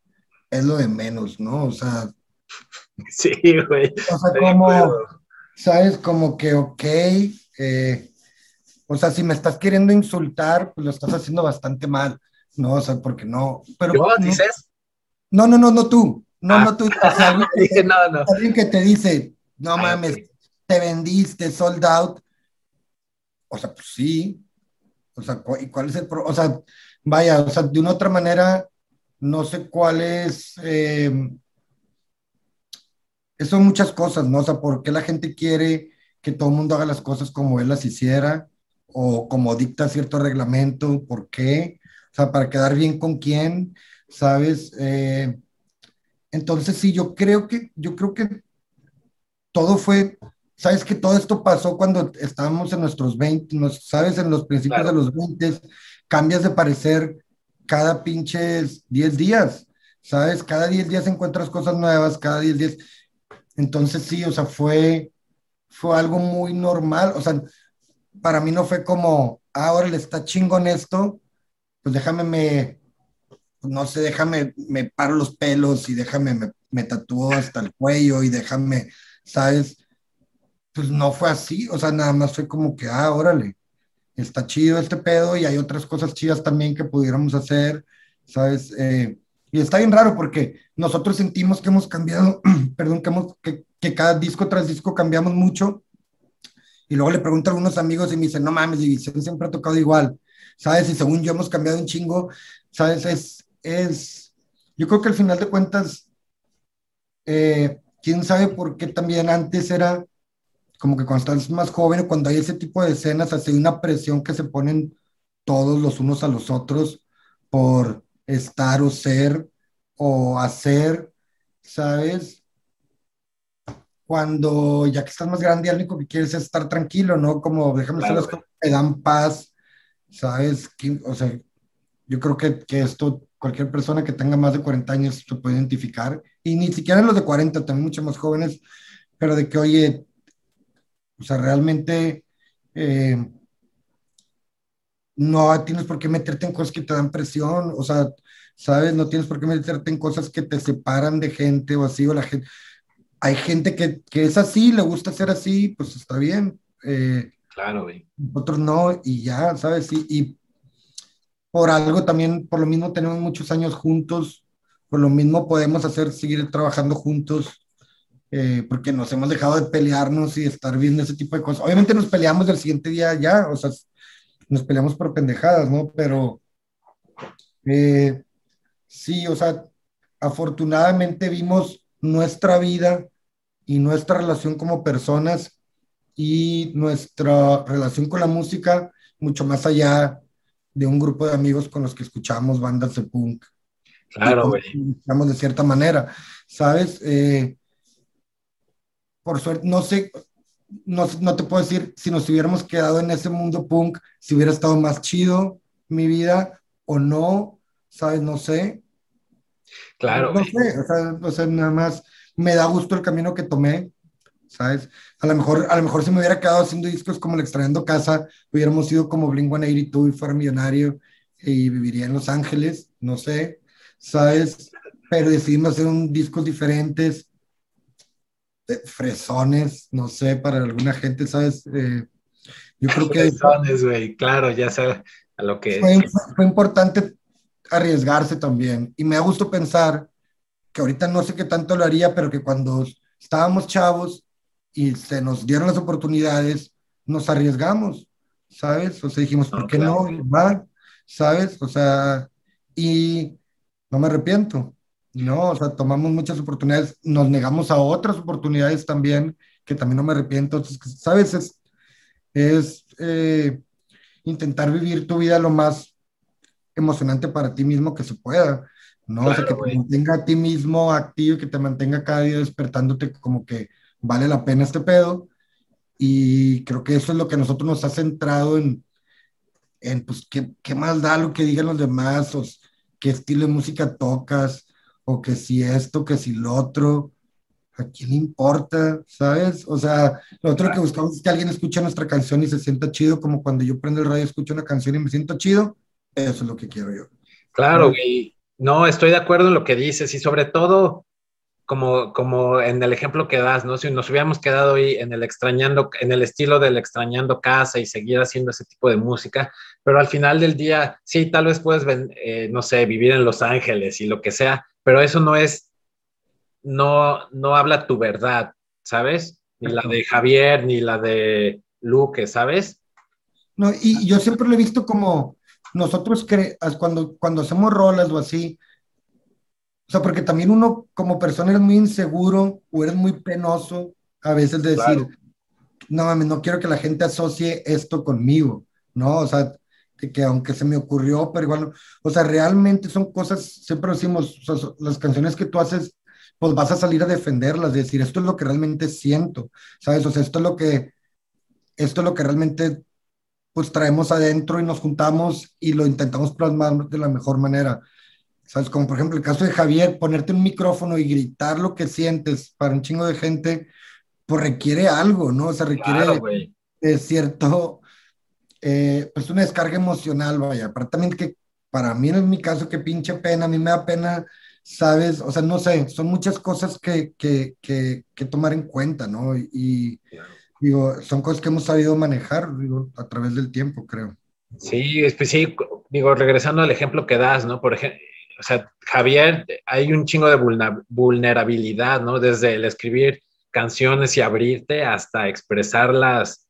es lo de menos, ¿no? O sea. <laughs> Sí, güey. O sea, como, ¿sabes? Como que, ok, eh, o sea, si me estás queriendo insultar, pues lo estás haciendo bastante mal, ¿no? O sea, porque no. Pero, ¿Yo dices? No, no, no, no tú. No, Ah. no tú. O sea, alguien, <laughs> Dije, no, no. alguien que te dice, no Ah, mames, te vendiste, sold out. O sea, pues sí. O sea, ¿y cuál es el pro? O sea, vaya, o sea, de una otra manera, no sé cuál es. eh, son muchas cosas, ¿no? O sea, ¿por qué la gente quiere que todo el mundo haga las cosas como él las hiciera? O como dicta cierto reglamento, ¿por qué? O sea, para quedar bien con quién, ¿sabes? Eh, entonces, sí, yo creo que, yo creo que todo fue, sabes que todo esto pasó cuando estábamos en nuestros 20, nos- sabes, en los principios Claro. de los 20, cambias de parecer cada pinches 10 días, sabes, cada 10 días encuentras cosas nuevas, cada 10 días. Entonces, sí, o sea, fue, fue algo muy normal, o sea, para mí no fue como, ah, ahora le está chingón esto, pues déjame me, no sé, déjame, me paro los pelos y déjame, me, me tatúo hasta el cuello y déjame, ¿sabes? Pues no fue así, o sea, nada más fue como que, ah, órale, está chido este pedo y hay otras cosas chidas también que pudiéramos hacer, ¿sabes? Eh, y está bien raro porque nosotros sentimos que hemos cambiado, <clears throat> perdón, que, hemos, que, que cada disco tras disco cambiamos mucho. Y luego le pregunto a algunos amigos y me dicen, no mames, División siempre ha tocado igual, ¿sabes? Y según yo hemos cambiado un chingo, ¿sabes? Es, es, yo creo que al final de cuentas, eh, quién sabe por qué también antes era como que cuando estás más joven cuando hay ese tipo de escenas, hace una presión que se ponen todos los unos a los otros por estar o ser o hacer, ¿sabes? Cuando ya que estás más grande, lo único que quieres es estar tranquilo, ¿no? Como déjame hacer Claro, las cosas que me dan paz, ¿sabes? O sea, yo creo que, que esto cualquier persona que tenga más de 40 años se puede identificar, y ni siquiera los de 40, también mucho más jóvenes, pero de que, oye, o sea, realmente eh, no tienes por qué meterte en cosas que te dan presión, o sea, ¿sabes? No tienes por qué meterte en cosas que te separan de gente o así, o la gente... Hay gente que, que es así, le gusta ser así, pues está bien. Eh, Claro, güey. otros no, y ya, ¿sabes? Y, y por algo también, por lo mismo tenemos muchos años juntos, por lo mismo podemos hacer, seguir trabajando juntos, eh, porque nos hemos dejado de pelearnos y de estar viendo ese tipo de cosas. Obviamente nos peleamos el siguiente día ya, o sea, nos peleamos por pendejadas, ¿no? Pero eh, sí, o sea, afortunadamente vimos nuestra vida y nuestra relación como personas y nuestra relación con la música mucho más allá de un grupo de amigos con los que escuchamos bandas de punk. Claro, güey. Digamos de cierta manera, ¿sabes? Eh, por suerte, no sé, no, no te puedo decir si nos hubiéramos quedado en ese mundo punk, si hubiera estado más chido mi vida o no, ¿sabes? No sé. Claro, No sé, o sea, o sea, nada más me da gusto el camino que tomé, ¿sabes? A lo mejor, a lo mejor si me hubiera quedado haciendo discos como el Extrañando Casa, hubiéramos sido como Blink-182 y fuera millonario y viviría en Los Ángeles, no sé, ¿sabes? Pero decidimos hacer un discos diferentes, eh, fresones, no sé, para alguna gente, ¿sabes? Eh, yo creo que Fresones, güey. Claro, ya sé a lo que... fue, fue importante arriesgarse también. Y me da gusto pensar que ahorita no sé qué tanto lo haría, pero que cuando estábamos chavos y se nos dieron las oportunidades, nos arriesgamos, ¿sabes? O sea, dijimos, ¿por qué claro. no? Va, ¿sabes? O sea, y no me arrepiento, ¿no? O sea, tomamos muchas oportunidades, nos negamos a otras oportunidades también, que también no me arrepiento. Entonces, ¿sabes? Es, es eh, intentar vivir tu vida lo más emocionante para ti mismo que se pueda, ¿no? o sea, Claro, que te güey. mantenga a ti mismo activo y que te mantenga cada día despertándote como que vale la pena este pedo. y creo que eso es lo que a nosotros nos ha centrado en, en pues, ¿qué, qué más da lo que digan los demás, o qué estilo de música tocas, o que si esto, que si lo otro, ¿a quién importa? ¿Sabes? O sea, lo otro que buscamos es que alguien escuche nuestra canción y se sienta chido, como cuando yo prendo el radio, escucho una canción y me siento chido, eso es lo que quiero yo. Claro, y no, estoy de acuerdo en lo que dices y sobre todo, como, como en el ejemplo que das, ¿no? Si nos hubiéramos quedado ahí en el extrañando, en el estilo del extrañando casa y seguir haciendo ese tipo de música, pero al final del día, sí, tal vez puedes, eh, no sé, vivir en Los Ángeles y lo que sea, pero eso no es, no, no habla tu verdad, ¿sabes? Ni la de Javier, ni la de Luque, ¿sabes? No, y yo siempre lo he visto como nosotros cuando, cuando hacemos rolas o así, o sea, porque también uno como persona eres muy inseguro o eres muy penoso a veces de decir, no mames, no quiero que la gente asocie esto conmigo, ¿no? O sea, que, aunque se me ocurrió, pero igual, o sea, realmente son cosas, siempre decimos, las canciones que tú haces, pues vas a salir a defenderlas, decir, esto es lo que realmente siento, ¿sabes? O sea, esto es lo que, esto es lo que realmente pues traemos adentro y nos juntamos y lo intentamos plasmar de la mejor manera. ¿Sabes? Como por ejemplo el caso de Javier, ponerte un micrófono y gritar lo que sientes para un chingo de gente, pues requiere algo, ¿no? O sea, requiere cierto, eh, pues una descarga emocional, vaya. Aparte también que para mí en mi caso, que pinche pena, a mí me da pena, ¿sabes? O sea, no sé, son muchas cosas que, que, que, que tomar en cuenta, ¿no? Y, digo, son cosas que hemos sabido manejar, digo, a través del tiempo, creo. Sí, pues sí, digo, regresando al ejemplo que das, ¿no? Por ejemplo, o sea, Javier, hay un chingo de vulnerabilidad, ¿no? Desde el escribir canciones y abrirte hasta expresarlas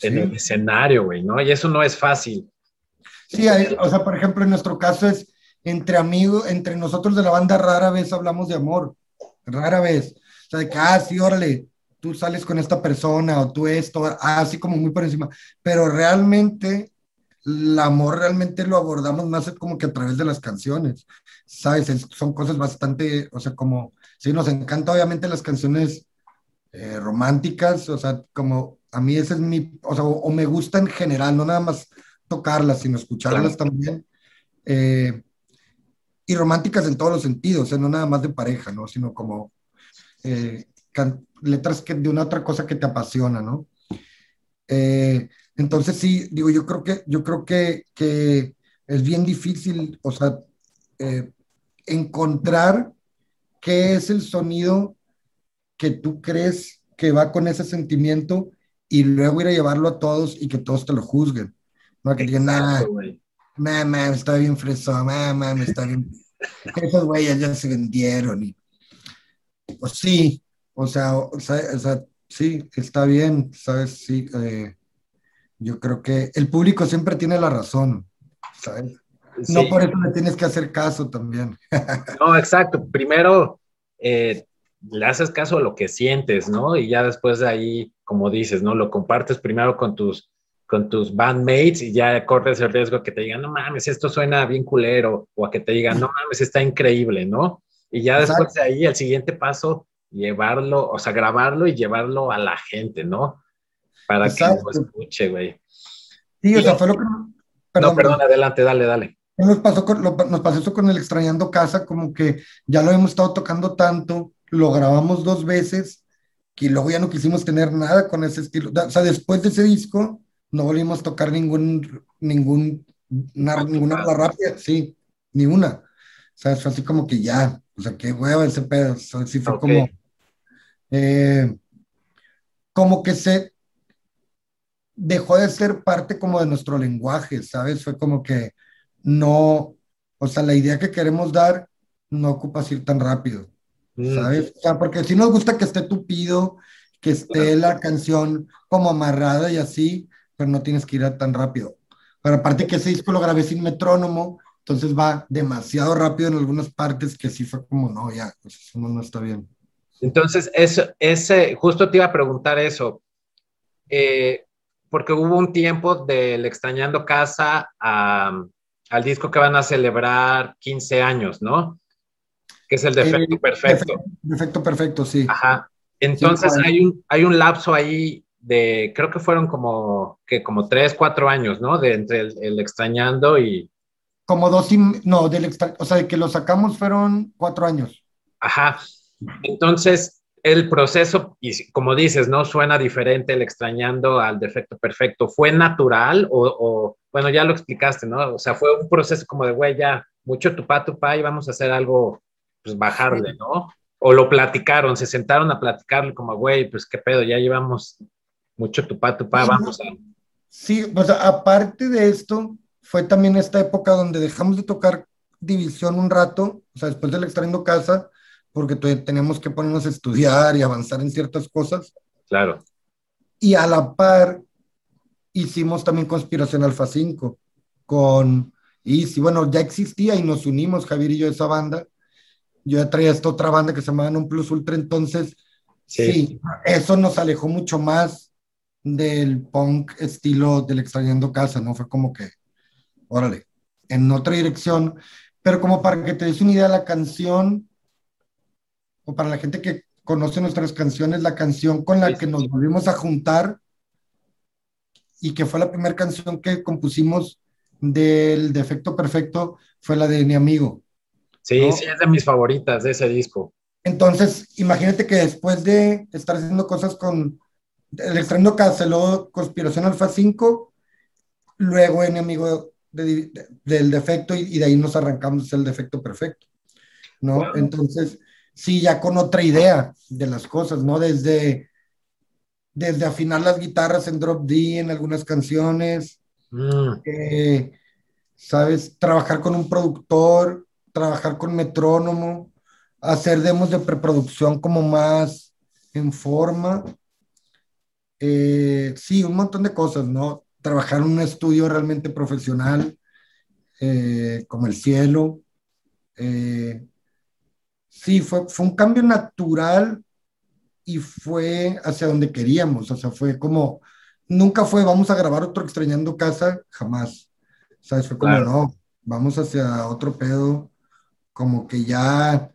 en el escenario, güey, ¿no? Y eso no es fácil. Sí, o sea, por ejemplo, en nuestro caso es entre amigos, entre nosotros de la banda rara vez hablamos de amor, rara vez. O sea, de que, ah, sí, órale, tú sales con esta persona o tú esto, ah, así como muy por encima. Pero realmente el amor realmente lo abordamos más como que a través de las canciones, ¿sabes? son cosas bastante, o sea, como, sí, nos encanta obviamente las canciones eh, románticas, o sea, como a mí ese es mi, o sea, o, me gusta en general, no nada más tocarlas, sino escucharlas también. Eh, y románticas en todos los sentidos, o sea, no nada más de pareja, ¿no? Sino como eh, letras que, de una otra cosa que te apasiona, ¿no? Eh, entonces sí, digo, yo creo que, yo creo que, que es bien difícil, o sea, eh, encontrar qué es el sonido que tú crees que va con ese sentimiento y luego ir a llevarlo a todos y que todos te lo juzguen. No que digan, nada, mamá, está bien fresón, mamá, está bien. <laughs> Esos güeyes ya se vendieron. Y, pues sí, o sea, o sea, sí, está bien, ¿sabes? Sí, eh, yo creo que el público siempre tiene la razón, ¿sabes? No por eso le tienes que hacer caso también. <laughs> no, exacto. Primero, eh, le haces caso a lo que sientes, ¿no? Y ya después de ahí, como dices, ¿no? Lo compartes primero con tus, con tus bandmates y ya corres el riesgo que te digan, no mames, esto suena bien culero, o a que te digan, no mames, está increíble, ¿no? Y ya después de ahí, el siguiente paso, llevarlo, o sea, grabarlo y llevarlo a la gente, ¿no? Para que lo escuche, güey. Sí, o sea, fue lo que... Perdón, no, perdón, adelante, dale, dale. Nos pasó, nos pasó eso con el Extrañando Casa, como que ya lo hemos estado tocando tanto, lo grabamos dos veces, y luego ya no quisimos tener nada con ese estilo. O sea, después de ese disco, no volvimos a tocar ningún, ningún, ninguna rápida, sí, ni una. O sea, fue así como que ya, o sea, qué hueva ese pedo. O sea, sí fue como, eh, como que se, dejó de ser parte como de nuestro lenguaje, ¿sabes? Fue como que no, o sea, la idea que queremos dar no ocupa ir tan rápido, mm. ¿sabes? O sea, porque si nos gusta que esté tupido, que esté la canción como amarrada y así, pero no tienes que ir tan rápido. Pero aparte que ese disco lo grabé sin metrónomo, entonces va demasiado rápido en algunas partes que sí fue como, no, ya, pues eso no, está bien. Entonces, eso, ese, justo te iba a preguntar eso. Eh, porque hubo un tiempo del Extrañando Casa al disco que van a celebrar 15 años, ¿no? Que es el Defecto Perfecto. Defecto Perfecto, sí. Ajá. Entonces hay, un, hay un lapso ahí de, creo que fueron como, que como tres, cuatro años, ¿no? De entre el, extrañando y... Como dos, y, no, del extra, o sea, de que lo sacamos fueron cuatro años. Ajá. Entonces, el proceso, y como dices, ¿no? Suena diferente el extrañando al defecto perfecto. ¿Fue natural o, bueno, ya lo explicaste, ¿no? O sea, fue un proceso como de, güey, ya, mucho tupá, tupá y vamos a hacer algo, pues bajarle, ¿no? O lo platicaron, se sentaron a platicarle como, güey, pues qué pedo, ya llevamos mucho tupá, tupá, vamos a... Sí, pues aparte de esto, fue también esta época donde dejamos de tocar división un rato, o sea, después del extrañando casa, porque teníamos que ponernos a estudiar y avanzar en ciertas cosas. Claro. Y a la par hicimos también Conspiración Alfa 5 con y sí, bueno, ya existía y nos unimos Javier y yo a esa banda. Yo ya traía esta otra banda que se llamaba Un Plus Ultra, entonces sí. eso nos alejó mucho más del punk estilo del extrañando casa, ¿no? Fue como que, órale, en otra dirección, pero como para que te des una idea, la canción o para la gente que conoce nuestras canciones, la canción con la que nos volvimos a juntar y que fue la primera canción que compusimos del Defecto Perfecto fue la de Mi Amigo. Sí, sí, es de mis favoritas de ese disco. Entonces, imagínate que después de estar haciendo cosas con el extraño canceló Conspiración Alfa 5, luego en Amigo del Defecto y, de ahí nos arrancamos el Defecto Perfecto, ¿no? Entonces, sí, ya con otra idea de las cosas, ¿no? Desde, desde afinar las guitarras en Drop D en algunas canciones, mm. eh, ¿sabes? Trabajar con un productor, trabajar con metrónomo, hacer demos de preproducción como más en forma. Eh, sí, un montón de cosas, ¿no? Trabajar en un estudio realmente profesional, eh, como el cielo. Eh, Sí, fue, fue un cambio natural y fue hacia donde queríamos, o sea, fue como, nunca fue, vamos a grabar otro extrañando casa, jamás. ¿Sabes? Fue como, no, vamos hacia otro pedo, como que ya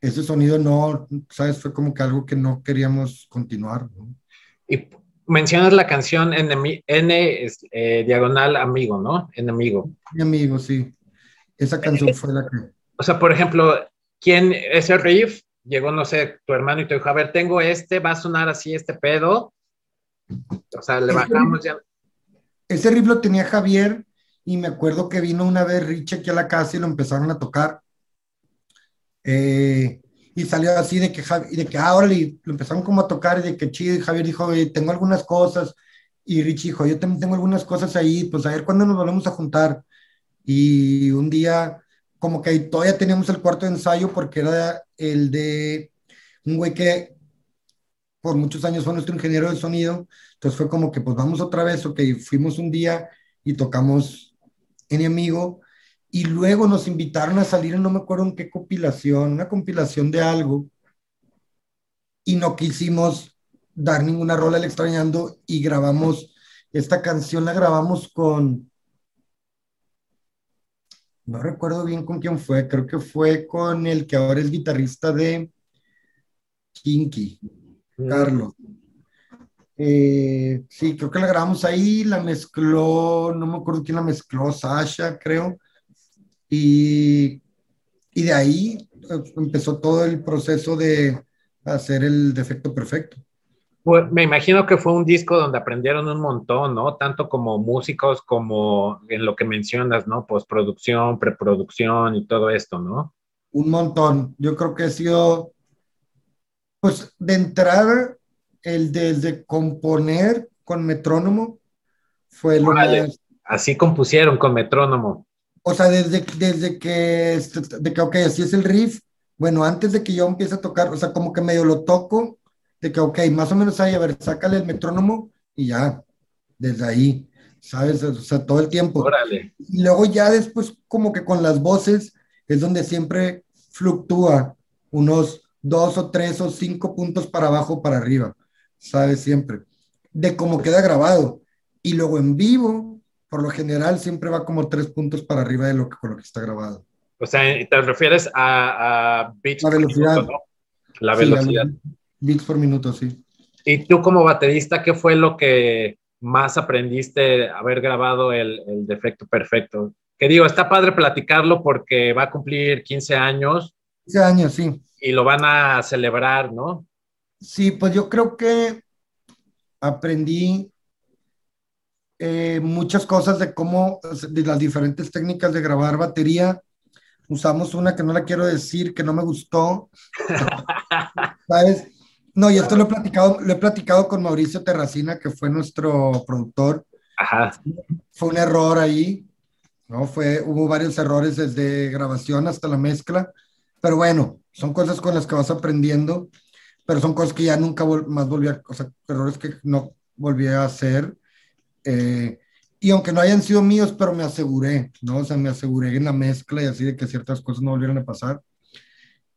ese sonido no, ¿sabes? Fue como que algo que no queríamos continuar. Y mencionas la canción N, N eh, diagonal amigo, ¿no? Enemigo. Mi amigo, sí. Esa canción fue la que o sea, por ejemplo, ¿quién, ese riff, llegó, no sé, tu hermano y te dijo, a ver, tengo este, va a sonar así este pedo. O sea, le bajamos ya. Ese riff lo tenía Javier y me acuerdo que vino una vez Rich aquí a la casa y lo empezaron a tocar. Eh, y salió así de que, y de que ahora lo empezaron como a tocar y de que chido, y Javier dijo, tengo algunas cosas, y Rich dijo, yo también tengo algunas cosas ahí, pues a ver cuándo nos volvemos a juntar. Y un día como que todavía teníamos el cuarto ensayo porque era el de un güey que por muchos años fue nuestro ingeniero de sonido, entonces fue como que pues vamos otra vez, ok, fuimos un día y tocamos en amigo. Y luego nos invitaron a salir, no me acuerdo en qué compilación, una compilación de algo. Y no quisimos dar ninguna rola al extrañando y grabamos, esta canción la grabamos con no recuerdo bien con quién fue, creo que fue con el que ahora es guitarrista de Kinky, mm. Carlos. Eh, sí, creo que la grabamos ahí, la mezcló, no me acuerdo quién la mezcló, Sasha, creo. Y, y de ahí eh, empezó todo el proceso de hacer el defecto perfecto. Pues, me imagino que fue un disco donde aprendieron un montón, ¿no? Tanto como músicos como en lo que mencionas, ¿no? Postproducción, preproducción y todo esto, ¿no? Un montón. Yo creo que ha sido, pues, de entrar, el desde componer con metrónomo fue lo más... Así compusieron con metrónomo. O sea, desde, desde que, de que, ok, así es el riff. Bueno, antes de que yo empiece a tocar, o sea, como que medio lo toco de que, ok, más o menos ahí, a ver, sácale el metrónomo y ya, desde ahí, ¿sabes? O sea, todo el tiempo. Órale. Y luego ya después, como que con las voces, es donde siempre fluctúa unos dos o tres o cinco puntos para abajo para arriba, ¿sabes? Siempre. De cómo queda grabado. Y luego en vivo, por lo general, siempre va como tres puntos para arriba de lo que, con lo que está grabado. O sea, te refieres a, a La velocidad. La velocidad bits por minuto, sí. Y tú como baterista, ¿qué fue lo que más aprendiste haber grabado el, el defecto perfecto? Que digo, está padre platicarlo porque va a cumplir 15 años. 15 años, sí. Y lo van a celebrar, ¿no? Sí, pues yo creo que aprendí eh, muchas cosas de cómo, de las diferentes técnicas de grabar batería. Usamos una que no la quiero decir, que no me gustó. <laughs> ¿Sabes? No, y esto lo he platicado, lo he platicado con Mauricio Terracina, que fue nuestro productor. Ajá. Fue un error ahí, ¿no? Fue, hubo varios errores desde grabación hasta la mezcla, pero bueno, son cosas con las que vas aprendiendo, pero son cosas que ya nunca más volví a, o sea, errores que no volví a hacer. Eh, y aunque no hayan sido míos, pero me aseguré, ¿no? O sea, me aseguré en la mezcla y así de que ciertas cosas no volvieran a pasar.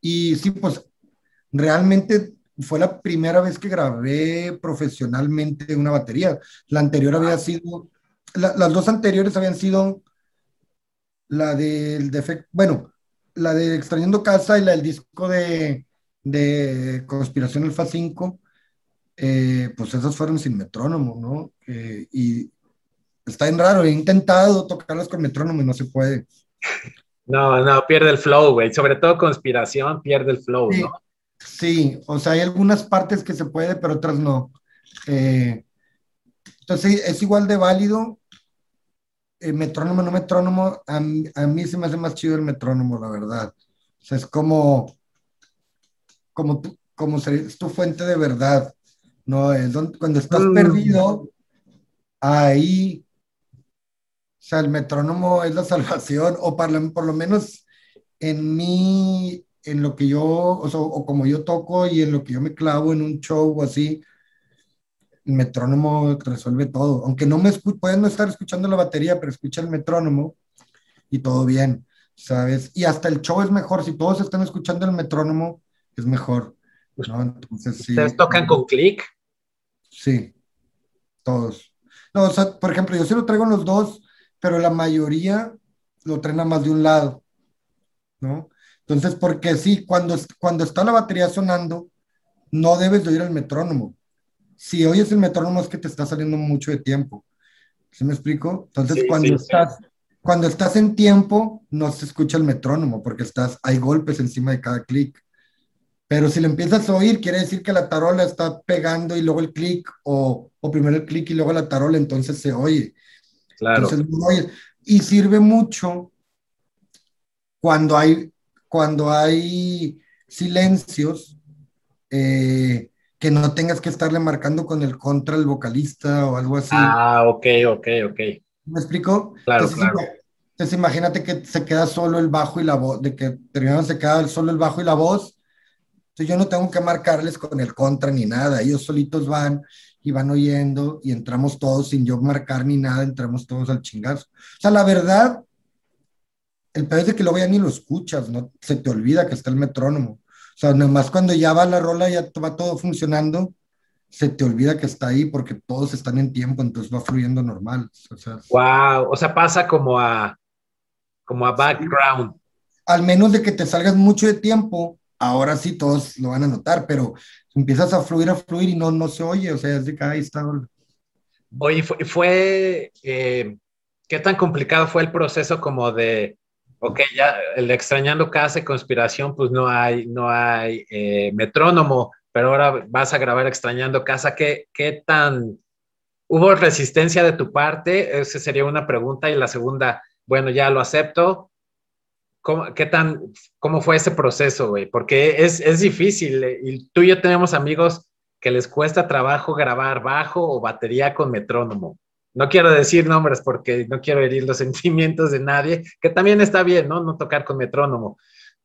Y sí, pues realmente fue la primera vez que grabé profesionalmente una batería. La anterior había sido, las dos anteriores habían sido la del defecto, bueno, la de Extrañando Casa y la del disco de, de Conspiración Alfa 5, eh, pues esas fueron sin metrónomo, ¿no? Eh, y está bien raro, he intentado tocarlas con metrónomo y no se puede. No, no, pierde el flow, güey. Sobre todo Conspiración pierde el flow, ¿no? Sí, o sea, hay algunas partes que se puede, pero otras no. Eh, entonces, es igual de válido. Eh, metrónomo, no metrónomo, a, mí se me hace más chido el metrónomo, la verdad. O sea, es como, como, tu, como es tu fuente de verdad. No, es donde, cuando estás mm. perdido, ahí, o sea, el metrónomo es la <laughs> salvación, o para, por lo menos en mi, en lo que yo, o, sea, o como yo toco y en lo que yo me clavo en un show o así, el metrónomo resuelve todo. Aunque no me pueden no estar escuchando la batería, pero escucha el metrónomo y todo bien, ¿sabes? Y hasta el show es mejor. Si todos están escuchando el metrónomo, es mejor. ¿no? Entonces, sí. ¿Ustedes tocan con click? Sí, todos. No, o sea, por ejemplo, yo sí lo traigo en los dos, pero la mayoría lo traen a más de un lado, ¿no? Entonces, porque sí, cuando, cuando está la batería sonando, no debes de oír el metrónomo. Si oyes el metrónomo es que te está saliendo mucho de tiempo. ¿Sí me explico? Entonces, cuando, estás, cuando estás en tiempo, no se escucha el metrónomo porque estás, hay golpes encima de cada clic. Pero si lo empiezas a oír, quiere decir que la tarola está pegando y luego el clic, o, o primero el clic y luego la tarola, entonces se oye. Claro. Entonces, y sirve mucho cuando hay cuando hay silencios, eh, que no tengas que estarle marcando con el contra el vocalista o algo así. Ah, ok, ok, ok. ¿Me explico? Claro, entonces, claro. Entonces imagínate que se queda solo el bajo y la voz, de que terminando se queda solo el bajo y la voz. Entonces yo no tengo que marcarles con el contra ni nada. Ellos solitos van y van oyendo y entramos todos sin yo marcar ni nada, entramos todos al chingazo. O sea, la verdad, el peor es que luego ya ni lo escuchas, ¿no? Se te olvida que está el metrónomo. O sea, nomás cuando ya va la rola, ya va todo funcionando, se te olvida que está ahí porque todos están en tiempo, entonces va fluyendo normal. O sea, wow, o sea, pasa como a, como a background. Al menos de que te salgas mucho de tiempo, ahora sí todos lo van a notar, pero empiezas a fluir, a fluir y no, no se oye, o sea, es de que ahí está. Oye, fue, fue eh, ¿qué tan complicado fue el proceso como de ok, ya el extrañando casa y conspiración, pues no hay, no hay eh, metrónomo, pero ahora vas a grabar extrañando casa. ¿Qué, ¿Qué tan hubo resistencia de tu parte? Esa sería una pregunta. Y la segunda, bueno, ya lo acepto. ¿Cómo, ¿Qué tan, cómo fue ese proceso, güey? Porque es, es difícil. Eh, y tú y yo tenemos amigos que les cuesta trabajo grabar bajo o batería con metrónomo no quiero decir nombres porque no quiero herir los <laughs> sentimientos de nadie, que también está bien, ¿no? No tocar con metrónomo,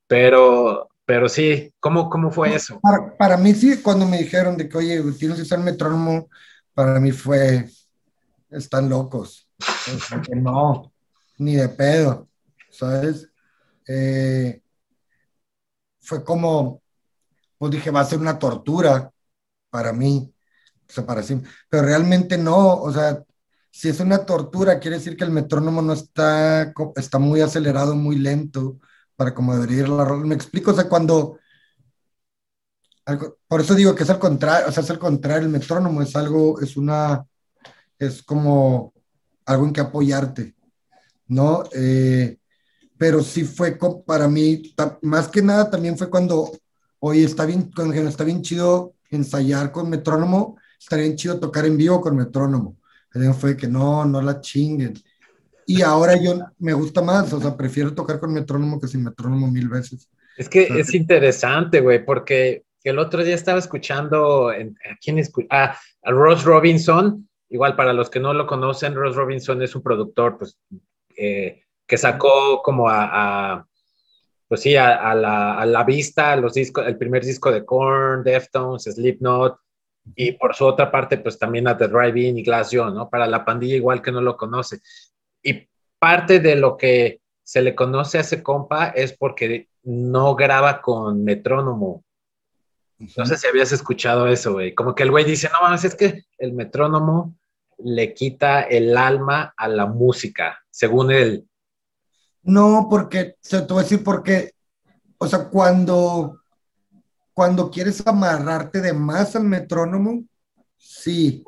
pero, pero sí, ¿cómo, cómo fue eso? Para, mí sí, cuando me dijeron de que, oye, tienes que usar metrónomo, para mí fue, están locos. no, ni de pedo, ¿sabes? Eh, fue como, pues dije, va a ser una tortura para mí, o sea, para sí, pero realmente no, o sea, si es una tortura, quiere decir que el metrónomo no está, está muy acelerado, muy lento para como debería ir la rola. Me explico, o sea, cuando por eso digo que es al contrario, o sea, es al contrario, el metrónomo es algo, es una, es como algo en que apoyarte, ¿no? Eh, pero sí fue para mí, más que nada también fue cuando, oye, está bien, está bien chido ensayar con metrónomo, estaría bien chido tocar en vivo con metrónomo. Fue que no, no la chinguen. Y ahora yo me gusta más, o sea, prefiero tocar con metrónomo que sin metrónomo mil veces. Es que es interesante, güey, porque el otro día estaba escuchando, ¿a quién escucha? Ah, a Ross Robinson, igual para los que no lo conocen, Ross Robinson es un productor, pues, eh, que sacó como a, pues sí, a, la, vista los discos, el primer disco de Korn, Deftones, Slipknot, y por su otra parte, pues también a The Drive-In y Glass John, ¿no? Para la pandilla igual que no lo conoce. Y parte de lo que se le conoce a ese compa es porque no graba con metrónomo. No sé si habías escuchado eso, güey. Como que el güey dice, no más, es que el metrónomo le quita el alma a la música, según él. No, porque, te voy a decir porque, o sea, cuando, cuando quieres amarrarte de más al metrónomo, sí,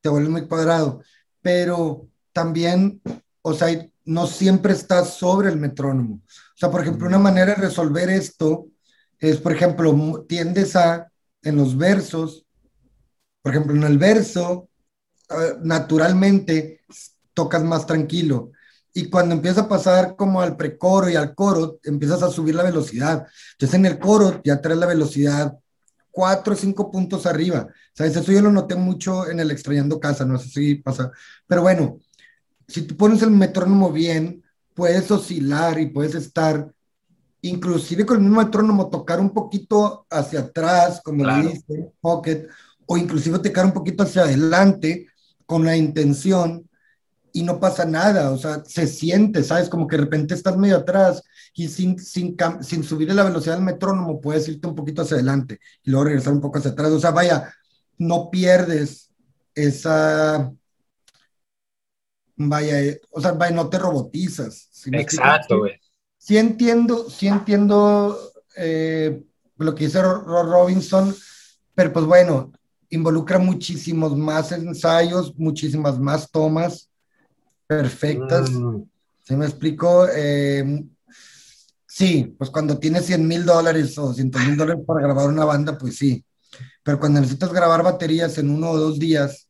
te vuelve muy cuadrado, pero también, o sea, no siempre estás sobre el metrónomo. O sea, por ejemplo, una manera de resolver esto es, por ejemplo, tiendes a, en los versos, por ejemplo, en el verso, ah, naturalmente tocas más tranquilo y cuando empieza a pasar como al precoro y al coro, empiezas a subir la velocidad. Entonces en el coro ya traes la velocidad cuatro o cinco puntos arriba. ¿Sabes? Eso yo lo noté mucho en el extrañando casa, no sé si pasa. Pero bueno, si tú pones el metrónomo bien, puedes oscilar y puedes estar, inclusive con el mismo metrónomo, tocar un poquito hacia atrás, como le dice, pocket, o inclusive tocar un poquito hacia adelante con la intención y no pasa nada, o sea, se siente, ¿sabes? Como que de repente estás medio atrás y sin, sin, sin subirle la velocidad del metrónomo puedes irte un poquito hacia adelante y luego regresar un poco hacia atrás. O sea, vaya, no pierdes esa... Vaya, eh, o sea, vaya, no te robotizas. Exacto, güey. Sí, entiendo, sí entiendo eh, lo que dice Robinson, pero pues bueno, involucra muchísimos más ensayos, muchísimas más tomas perfectas. Mm. ¿Sí me explico? Eh, sí, pues cuando tienes 100 mil dólares o 100 mil dólares para grabar una banda, pues sí. Pero cuando necesitas grabar baterías en uno o dos días,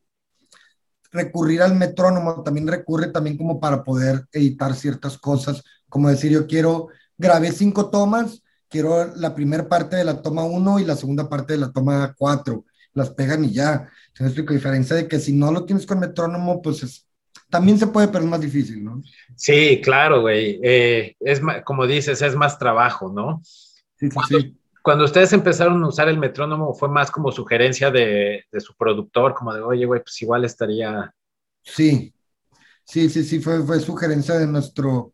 recurrir al metrónomo también recurre también como para poder editar ciertas cosas, como decir, yo quiero, grabé cinco tomas, quiero la primera parte de la toma uno y la segunda parte de la toma cuatro, las pegan y ya. ¿Sí me explico? diferencia de que si no lo tienes con metrónomo, pues es, también se puede, pero es más difícil, ¿no? Sí, claro, güey. Eh, es como dices, es más trabajo, ¿no? Sí, sí, cuando, sí. Cuando ustedes empezaron a usar el metrónomo, ¿fue más como sugerencia de, su productor, como de, oye, güey, pues igual estaría... Sí, sí, sí, sí, fue, fue sugerencia de nuestro...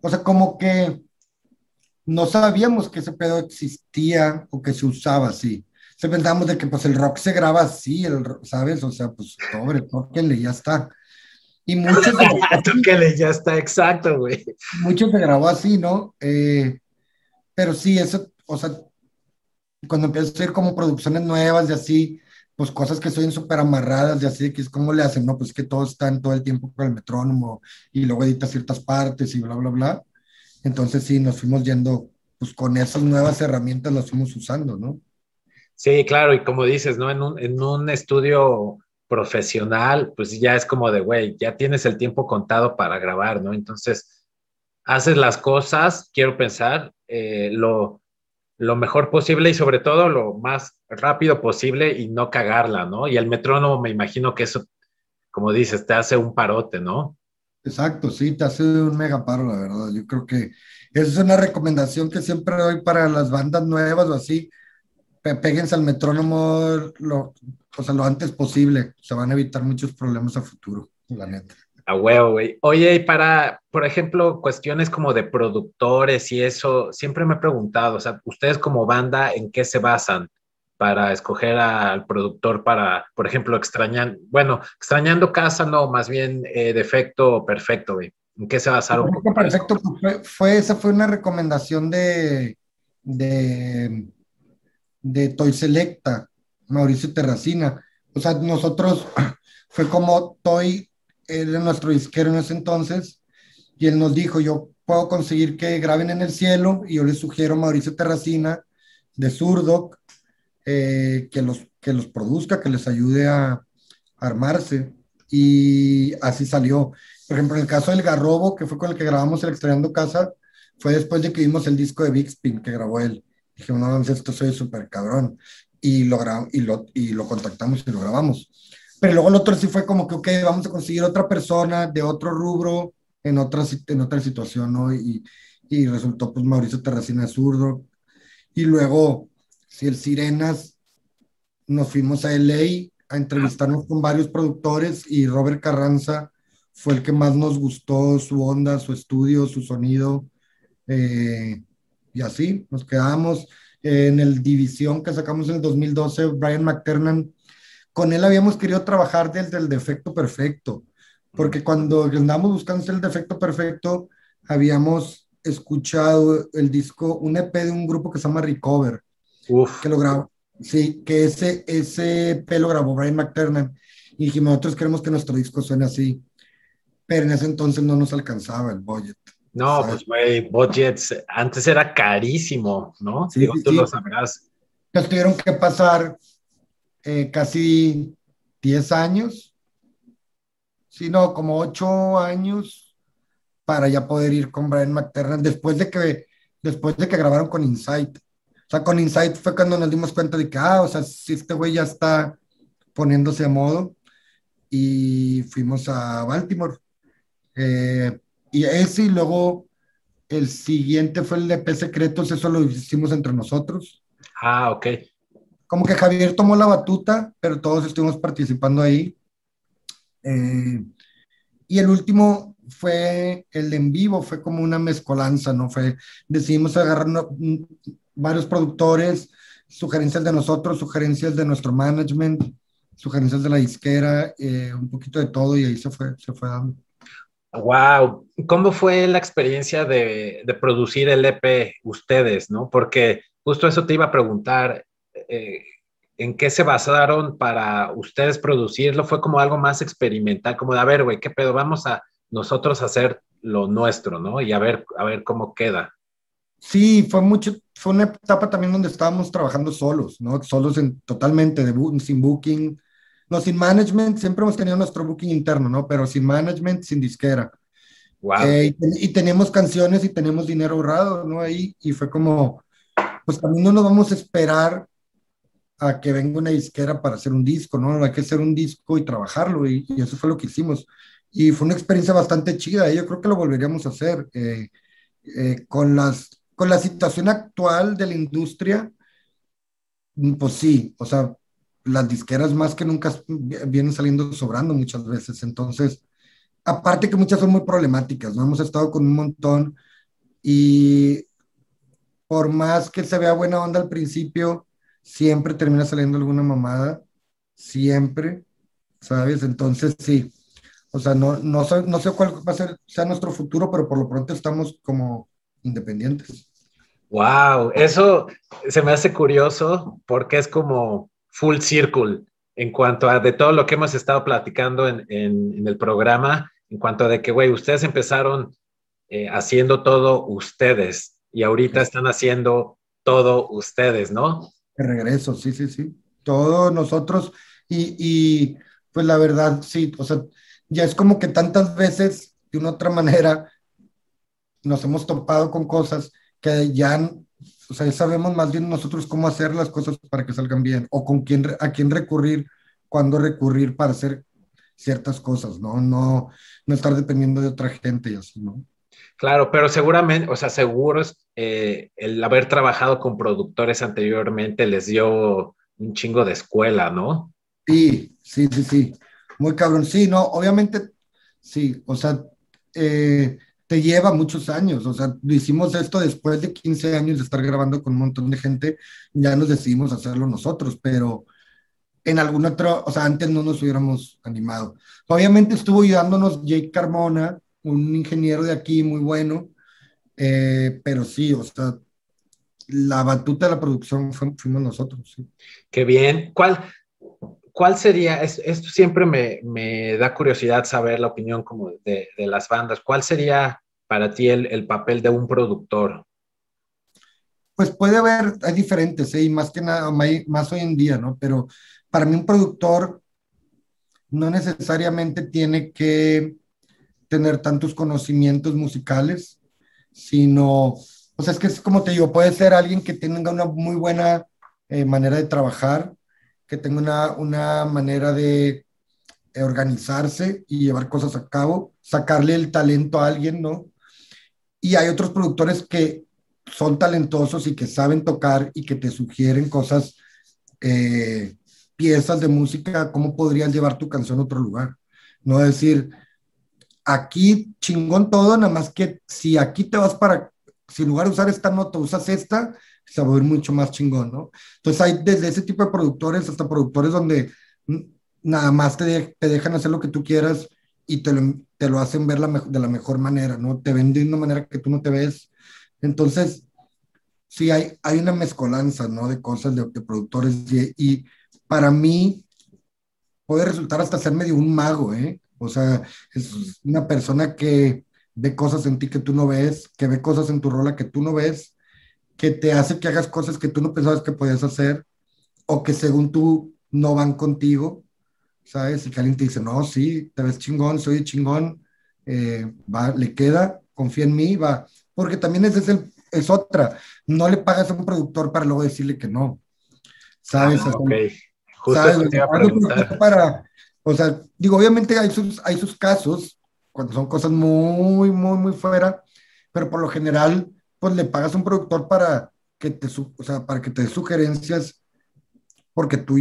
O sea, como que no sabíamos que ese pedo existía o que se usaba así. Se pensábamos de que pues el rock se graba así, el, ¿sabes? O sea, pues pobre, tóquenle, ya está. Y muchos... que ya está exacto, güey. Muchos se grabó así, ¿no? Eh, pero sí, eso, o sea, cuando empiezo a ir como producciones nuevas y así, pues cosas que son súper amarradas y así, que es como le hacen, ¿no? Pues que todos están todo el tiempo con el metrónomo y luego edita ciertas partes y bla, bla, bla. Entonces sí, nos fuimos yendo, pues con esas nuevas herramientas las fuimos usando, ¿no? Sí, claro, y como dices, ¿no? En un, en un estudio profesional, pues ya es como de, güey, ya tienes el tiempo contado para grabar, ¿no? Entonces, haces las cosas, quiero pensar, eh, lo, lo mejor posible y sobre todo lo más rápido posible y no cagarla, ¿no? Y el metrónomo, me imagino que eso, como dices, te hace un parote, ¿no? Exacto, sí, te hace un mega paro, la verdad. Yo creo que esa es una recomendación que siempre doy para las bandas nuevas o así. Péguense al metrónomo lo, o sea, lo antes posible. Se van a evitar muchos problemas a futuro, la neta. A huevo, güey. Oye, y para, por ejemplo, cuestiones como de productores y eso, siempre me he preguntado, o sea, ustedes como banda, ¿en qué se basan para escoger al productor para, por ejemplo, extrañar, bueno, extrañando casa, no, más bien eh, defecto perfecto, güey? ¿En qué se basaron? Perfecto, fue, fue, esa fue una recomendación de, de de Toy Selecta, Mauricio Terracina. O sea, nosotros <clears throat> fue como Toy era nuestro disquero en ese entonces y él nos dijo, yo puedo conseguir que graben en el cielo y yo les sugiero a Mauricio Terracina de Surdoc eh, que, los, que los produzca, que les ayude a, a, armarse y así salió. Por ejemplo, en el caso del Garrobo, que fue con el que grabamos el Extrañando Casa, fue después de que vimos el disco de Big Spin que grabó él. Dije, no, esto soy súper cabrón. Y lo, y, lo, y lo contactamos y lo grabamos. Pero luego el otro sí fue como que, ok, vamos a conseguir otra persona de otro rubro en otra, en otra situación, ¿no? Y, y resultó pues Mauricio Terracina zurdo. Y luego, si el Sirenas, nos fuimos a LA a entrevistarnos con varios productores y Robert Carranza fue el que más nos gustó, su onda, su estudio, su sonido. Eh, y así nos quedamos. En el División que sacamos en el 2012, Brian McTernan con él habíamos querido trabajar desde el defecto perfecto, porque cuando andábamos buscando el defecto perfecto, habíamos escuchado el disco, un EP de un grupo que se llama Recover, Uf. que lo grabó, sí, que ese, ese EP lo grabó Brian McTernan, y dijimos, nosotros queremos que nuestro disco suene así, pero en ese entonces no nos alcanzaba el budget. No, pues güey, budgets, antes era carísimo, ¿no? Sí, Digo, sí, tú sí. lo sabrás. Nos tuvieron que pasar eh, casi 10 años, sino como 8 años para ya poder ir con Brian McTernan después de que, después de que grabaron con Insight. O sea, con Insight fue cuando nos dimos cuenta de que, ah, o sea, si este güey ya está poniéndose a modo y fuimos a Baltimore. Eh, y ese y luego el siguiente fue el de P Secretos, eso lo hicimos entre nosotros. Ah, ok como que Javier tomó la batuta, pero todos estuvimos participando ahí. Eh, y el último fue el en vivo, fue como una mezcolanza, ¿no? Fue, decidimos agarrar varios productores, sugerencias de nosotros, sugerencias de nuestro management, sugerencias de la disquera, eh, un poquito de todo y ahí se fue, se fue dando. Wow, ¿cómo fue la experiencia de, de producir el EP ustedes, no? Porque justo eso te iba a preguntar, eh, en qué se basaron para ustedes producirlo, fue como algo más experimental, como de, a ver, güey, qué pedo, vamos a nosotros hacer lo nuestro, ¿no? Y a ver, a ver cómo queda. Sí, fue mucho, fue una etapa también donde estábamos trabajando solos, ¿no? Solos en, totalmente, sin booking, no, sin management, siempre hemos tenido nuestro booking interno, ¿no? Pero sin management, sin disquera. Wow. Eh, y, y, tenemos canciones y tenemos dinero ahorrado, ¿no? Ahí, y fue como, pues también no nos vamos a esperar a que venga una disquera para hacer un disco, ¿no? Hay que hacer un disco y trabajarlo, y, y eso fue lo que hicimos. Y fue una experiencia bastante chida, y yo creo que lo volveríamos a hacer. Eh, eh, con, las, con la situación actual de la industria, pues sí, o sea, las disqueras más que nunca vienen saliendo sobrando muchas veces, entonces, aparte que muchas son muy problemáticas, ¿no? Hemos estado con un montón y por más que se vea buena onda al principio, siempre termina saliendo alguna mamada, siempre, ¿sabes? Entonces, sí, o sea, no, no, sé, no sé cuál va a ser, sea nuestro futuro, pero por lo pronto estamos como independientes. Wow, eso se me hace curioso porque es como full circle en cuanto a de todo lo que hemos estado platicando en, en, en el programa, en cuanto a de que, güey, ustedes empezaron eh, haciendo todo ustedes y ahorita están haciendo todo ustedes, ¿no? De regreso, sí, sí, sí. Todos nosotros y, y, pues la verdad, sí, o sea, ya es como que tantas veces, de una otra manera, nos hemos topado con cosas que ya, o sea, sabemos más bien nosotros cómo hacer las cosas para que salgan bien, o con quién, a quién recurrir, cuándo recurrir para hacer ciertas cosas, ¿no? No, no estar dependiendo de otra gente y así, ¿no? Claro, pero seguramente, o sea, seguros eh, el haber trabajado con productores anteriormente les dio un chingo de escuela, ¿no? Sí, sí, sí, sí. Muy cabrón. Sí, no, obviamente, sí, o sea, eh, te lleva muchos años, o sea, hicimos esto después de 15 años de estar grabando con un montón de gente, ya nos decidimos hacerlo nosotros, pero en algún otro, o sea, antes no nos hubiéramos animado. Obviamente estuvo ayudándonos Jake Carmona, un ingeniero de aquí muy bueno, eh, pero sí, o sea, la batuta de la producción fuimos nosotros. Sí. Qué bien. ¿Cuál, cuál sería, esto siempre me, me, da curiosidad saber la opinión como de, de las bandas, ¿cuál sería para ti el, el, papel de un productor? Pues puede haber, hay diferentes, ¿eh? y más que nada, más hoy en día, ¿no? Pero para mí un productor no necesariamente tiene que tener tantos conocimientos musicales, sino, o sea, es que es como te digo, puede ser alguien que tenga una muy buena eh, manera de trabajar, que tenga una, una manera de organizarse y llevar cosas a cabo, sacarle el talento a alguien, ¿no? Y hay otros productores que son talentosos y que saben tocar y que te sugieren cosas, eh, piezas de música, cómo podrías llevar tu canción a otro lugar. No decir, aquí chingón todo, nada más que si aquí te vas para, si en lugar de usar esta nota usas esta, se va a ver mucho más chingón, ¿no? Entonces hay desde ese tipo de productores hasta productores donde nada más te, te dejan hacer lo que tú quieras y te lo, te lo hacen ver la, de la mejor manera, ¿no? Te ven de una manera que tú no te ves. Entonces, sí, hay, hay una mezcolanza, ¿no? De cosas, de, de productores y, y para mí puede resultar hasta ser medio un mago, ¿eh? O sea, es una persona que ve cosas en ti que tú no ves, que ve cosas en tu rola que tú no ves, que te hace que hagas cosas que tú no pensabas que podías hacer, o que según tú no van contigo, ¿sabes? Y alguien te dice, no, sí, te ves chingón, soy chingón, eh, va, le queda, confía en mí, va. Porque también ese es, el, es otra, no le pagas a un productor para luego decirle que no, ¿sabes? Ah, ok, justo ¿sabes? Eso te iba a preguntar. Para, o sea, digo, obviamente hay sus, hay sus casos, cuando son cosas muy, muy, muy fuera, pero por lo general, pues le pagas a un productor para que te, o sea, para que te dé sugerencias, porque tú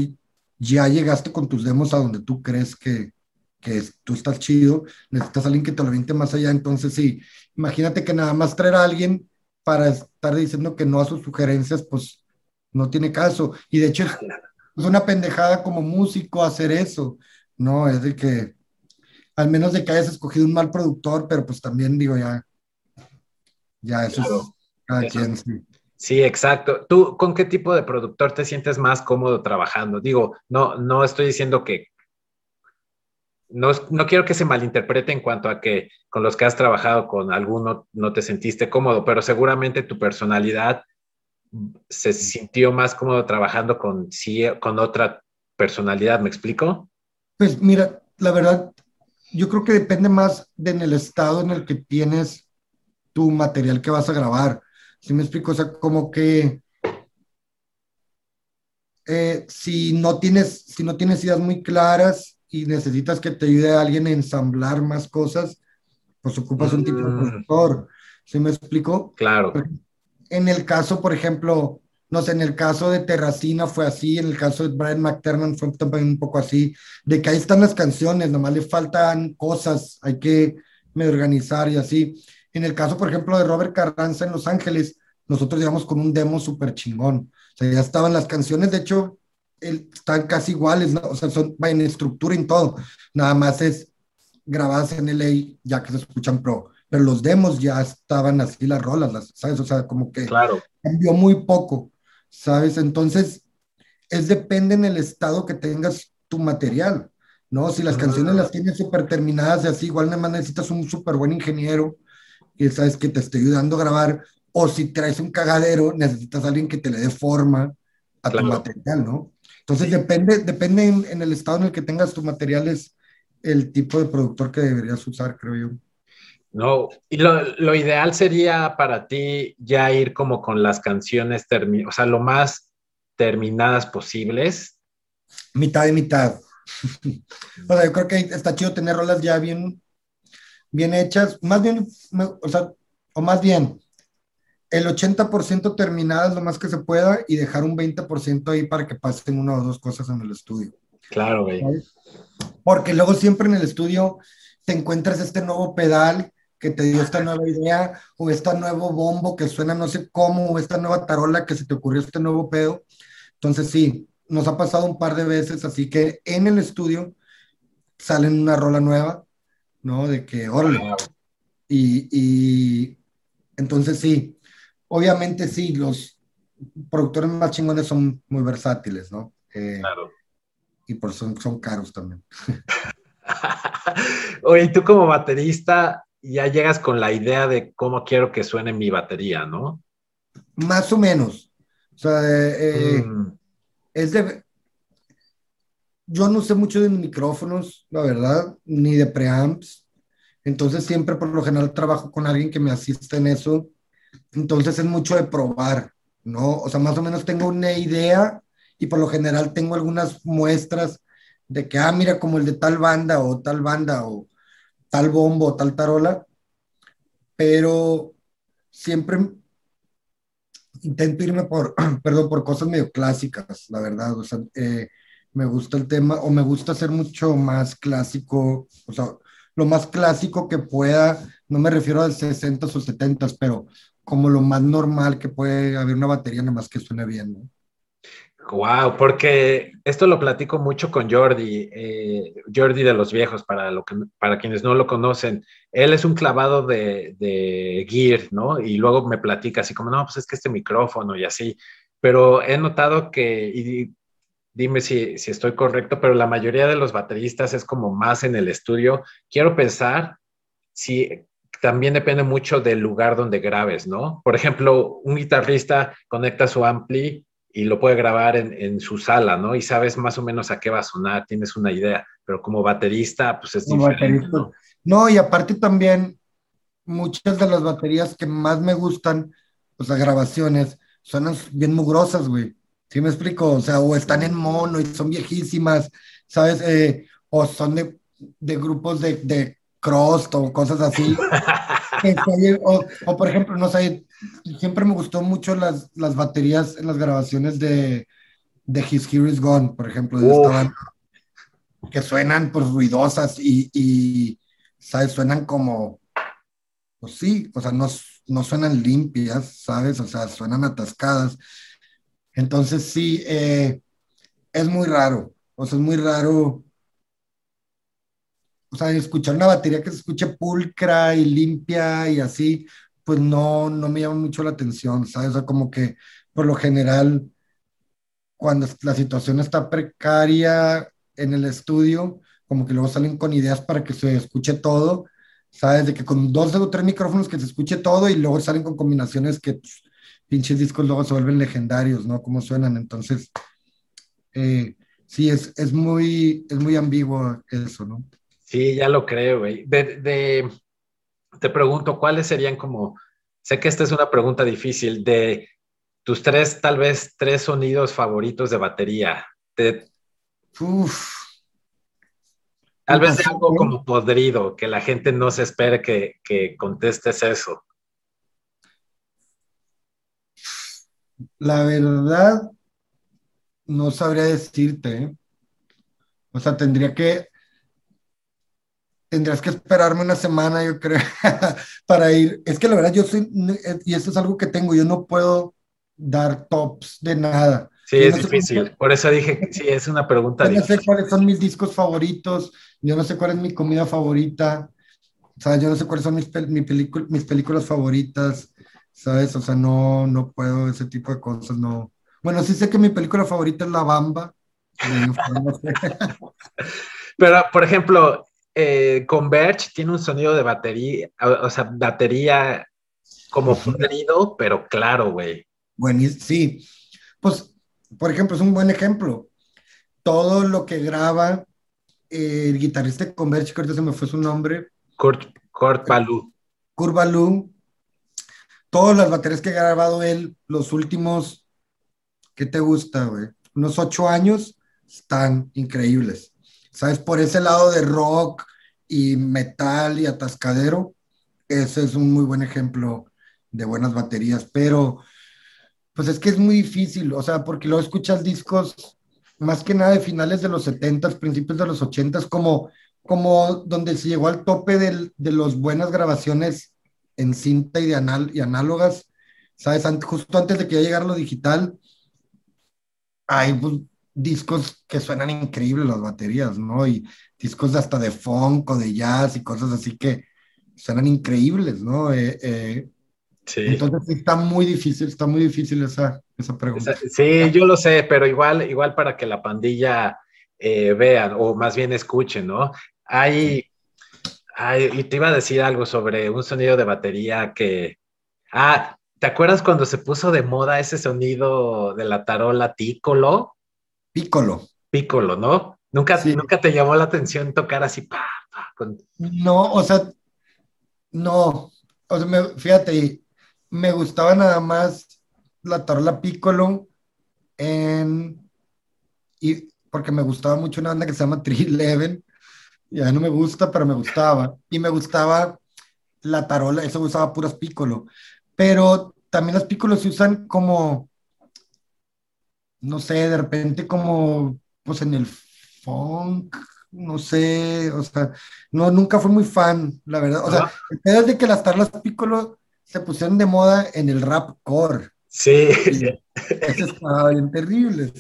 ya llegaste con tus demos a donde tú crees que, que tú estás chido, necesitas a alguien que te lo viente más allá, entonces sí, imagínate que nada más traer a alguien para estar diciendo que no a sus sugerencias, pues no tiene caso, y de hecho <laughs> es una pendejada como músico hacer eso, no, es de que, al menos de que hayas escogido un mal productor, pero pues también digo ya, ya eso claro, es cada quien, sí. Sí, exacto. ¿Tú con qué tipo de productor te sientes más cómodo trabajando? Digo, no, no estoy diciendo que, no, no quiero que se malinterprete en cuanto a que con los que has trabajado con alguno no te sentiste cómodo, pero seguramente tu personalidad se sintió más cómodo trabajando con, con otra personalidad, ¿me explico? Pues mira, la verdad, yo creo que depende más de en el estado en el que tienes tu material que vas a grabar. ¿Sí me explico? O sea, como que eh, si, no tienes, si no tienes ideas muy claras y necesitas que te ayude a alguien a ensamblar más cosas, pues ocupas un tipo de productor. ¿Sí me explico? Claro. En el caso, por ejemplo, no sé, en el caso de Terracina fue así, en el caso de Brian McTernan fue también un poco así, de que ahí están las canciones, nomás le faltan cosas, hay que me organizar y así. En el caso, por ejemplo, de Robert Carranza en Los Ángeles, nosotros llegamos con un demo súper chingón. O sea, ya estaban las canciones, de hecho, están casi iguales, ¿no? o sea, son en estructura y en todo. Nada más es grabadas en LA, ya que se escuchan pro. Pero los demos ya estaban así, las rolas, las, ¿sabes? O sea, como que claro. cambió muy poco. ¿sabes? Entonces, es depende en el estado que tengas tu material, ¿no? Si las canciones las tienes súper terminadas y así, igual nada más necesitas un súper buen ingeniero que sabes que te esté ayudando a grabar, o si traes un cagadero, necesitas a alguien que te le dé forma a claro. tu material, ¿no? Entonces, sí. depende, depende en, en, el estado en el que tengas tu material, es el tipo de productor que deberías usar, creo yo. No, y lo, lo, ideal sería para ti ya ir como con las canciones, o sea, lo más terminadas posibles. Mitad y mitad. <laughs> o sea, yo creo que está chido tener rolas ya bien, bien hechas, más bien, o sea, o más bien, el 80% terminadas lo más que se pueda y dejar un 20% ahí para que pasen una o dos cosas en el estudio. Claro, güey. Porque luego siempre en el estudio te encuentras este nuevo pedal que te dio esta nueva idea, o este nuevo bombo que suena no sé cómo, o esta nueva tarola que se te ocurrió este nuevo pedo. Entonces sí, nos ha pasado un par de veces, así que en el estudio salen una rola nueva, ¿no? De que, órale. Y, y entonces sí, obviamente sí, los, productores más chingones son muy versátiles, ¿no? Eh, claro. Y por eso son, caros también. <laughs> Oye, tú como baterista ya llegas con la idea de cómo quiero que suene mi batería, ¿no? Más o menos. O sea, eh, mm. es de... Yo no sé mucho de micrófonos, la verdad, ni de preamps. Entonces siempre por lo general trabajo con alguien que me asista en eso. Entonces es mucho de probar, ¿no? O sea, más o menos tengo una idea y por lo general tengo algunas muestras de que, ah, mira, como el de tal banda o tal banda o tal bombo o tal tarola, pero siempre intento irme por, <clears throat> perdón, por cosas medio clásicas, la verdad, o sea, eh, me gusta el tema o me gusta ser mucho más clásico, o sea, lo más clásico que pueda, no me refiero a 60 o 70, pero como lo más normal que puede haber una batería, nada más que suene bien, ¿no? Wow, porque esto lo platico mucho con Jordi, eh, Jordi de los viejos, para, lo que, para quienes no lo conocen. Él es un clavado de, de gear, ¿no? Y luego me platica así como, no, pues es que este micrófono y así. Pero he notado que, dime si, si estoy correcto, pero la mayoría de los bateristas es como más en el estudio. Quiero pensar si también depende mucho del lugar donde grabes, ¿no? Por ejemplo, un guitarrista conecta su ampli y lo puede grabar en, en, su sala, ¿no? Y sabes más o menos a qué va a sonar, tienes una idea, pero como baterista, pues es diferente. ¿no? no, y aparte también, muchas de las baterías que más me gustan, o sea, grabaciones, suenan bien mugrosas, güey. ¿Sí me explico? O sea, o están en mono y son viejísimas, ¿sabes? Eh, o son de, de grupos de, de crust o cosas así. <laughs> O, o, por ejemplo, no sé, siempre me gustó mucho las, las baterías en las grabaciones de, de His Here Is Gone, por ejemplo, de que suenan pues ruidosas y, y, ¿sabes? Suenan como, pues sí, o sea, no, no suenan limpias, ¿sabes? O sea, suenan atascadas. Entonces sí, eh, es muy raro, o sea, es muy raro o sea, escuchar una batería que se escuche pulcra y limpia y así, pues no, no me llama mucho la atención, ¿sabes? O sea, como que por lo general, cuando la situación está precaria en el estudio, como que luego salen con ideas para que se escuche todo, ¿sabes? De que con dos o tres micrófonos que se escuche todo y luego salen con combinaciones que pues, pinches discos luego se vuelven legendarios, ¿no? Cómo suenan. Entonces, eh, sí, es, es, muy, es muy ambiguo eso, ¿no? Sí, ya lo creo, güey. De, te pregunto, ¿cuáles serían como, sé que esta es una pregunta difícil, de tus tres, tal vez, tres sonidos favoritos de batería? Uf. Tal vez algo como podrido, que la gente no se espere que, que contestes eso. La verdad, no sabría decirte. ¿eh? O sea, tendría que tendrías que esperarme una semana, yo creo, <laughs> para ir. Es que la verdad yo soy, y esto es algo que tengo, yo no puedo dar tops de nada. Sí, es difícil. Por eso dije, sí, es una pregunta. Yo no sé cuáles son mis discos favoritos, yo no sé cuál es mi comida favorita, o sea, yo no sé cuáles son mis, mis películas favoritas, ¿sabes? O sea, no, no puedo, ese tipo de cosas, no. Bueno, sí sé que mi película favorita es La Bamba. Pero, <laughs> por ejemplo, eh, Converge tiene un sonido de batería, o, sea, batería como podrido, pero claro, güey. Bueno, sí. Pues, por ejemplo, es un buen ejemplo. Todo lo que graba eh, el guitarrista de Converge, que ahorita se me fue su nombre. Kurt, Kurt Balú. Kurt Balú. Todas las baterías que ha grabado él, los últimos, ¿qué te gusta, güey? Unos ocho años, están increíbles. ¿sabes? Por ese lado de rock y metal y atascadero, ese es un muy buen ejemplo de buenas baterías, pero pues es que es muy difícil, o sea, porque luego escuchas discos más que nada de finales de los 70, principios de los 80, como, como donde se llegó al tope de las buenas grabaciones en cinta y, de anal, y análogas, ¿sabes? justo antes de que ya llegara lo digital, hay pues, discos que suenan increíbles las baterías, ¿no? Y discos hasta de funk o de jazz y cosas así que suenan increíbles, ¿no? Eh, eh, Sí. Entonces está muy difícil, está muy difícil esa, esa pregunta. Sí, yo lo sé, pero igual, igual para que la pandilla eh, vean o más bien escuchen, ¿no? Hay, hay, y te iba a decir algo sobre un sonido de batería que, ah, ¿te acuerdas cuando se puso de moda ese sonido de la tarola Piccolo? Piccolo. Piccolo, ¿no? Nunca, nunca te llamó la atención tocar así, pa, No, o sea, no, o sea, me, fíjate, me gustaba nada más la tarola Piccolo en, y porque me gustaba mucho una banda que se llama Tree Eleven, ya no me gusta, pero me gustaba, y me gustaba la tarola, eso usaba puras Piccolo, pero también las Piccolo se usan como, no sé, de repente como, pues en el funk, no sé, o sea, no, nunca fui muy fan, la verdad. O sea, el de que las tarolas Piccolo se pusieron de moda en el rap core. Sí. Eso estaba bien terrible.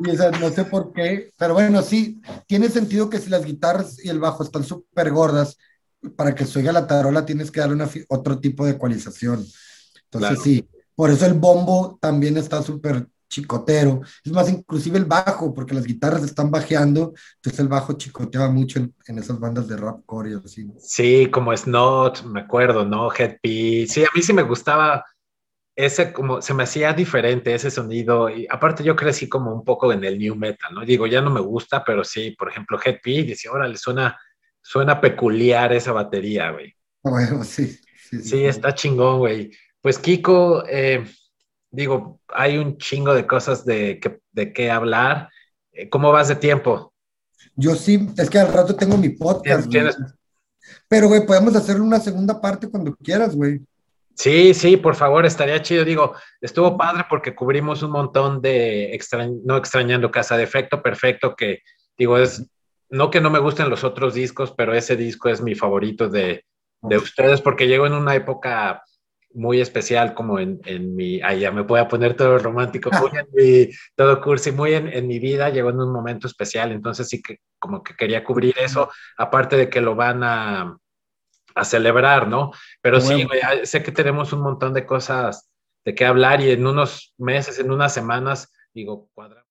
Y o no sé por qué, pero bueno, sí, tiene sentido que si las guitarras y el bajo están súper gordas, para que se oiga la tarola tienes que darle una, otro tipo de ecualización. Entonces sí, por eso el bombo también está súper chicotero. Es más, inclusive el bajo, porque las guitarras están bajeando, entonces el bajo chicoteaba mucho en, esas bandas de rap core y así. Sí, como Snot, me acuerdo, ¿no? Headpiece. Sí, a mí sí me gustaba ese como, se me hacía diferente ese sonido. Y aparte yo crecí como un poco en el new metal, ¿no? Digo, ya no me gusta, pero sí, por ejemplo, Headpiece, dice, órale, suena, suena peculiar esa batería, güey. Bueno, sí. Sí, sí, está chingón, güey. Pues Kiko, eh, digo, hay un chingo de cosas de, que, de qué hablar. Eh, ¿Cómo vas de tiempo? Yo sí, es que al rato tengo mi podcast. Pero, güey, podemos hacer una segunda parte cuando quieras, güey. Sí, sí, por favor, estaría chido. Digo, estuvo padre porque cubrimos un montón de, no extrañando Casa de Efecto Perfecto, que digo, es, no que no me gusten los otros discos, pero ese disco es mi favorito de, de ustedes porque llegó en una época muy especial como en, en mi, ahí ya me voy a poner todo romántico, muy en mi, <laughs> todo cursi, muy en, en, mi vida, llegó en un momento especial, entonces sí que como que quería cubrir eso, aparte de que lo van a, a celebrar, ¿no? Pero sí, sé que tenemos un montón de cosas de qué hablar y en unos meses, en unas semanas, digo, cuadra.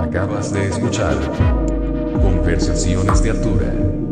Acabas de escuchar Conversaciones de Altura.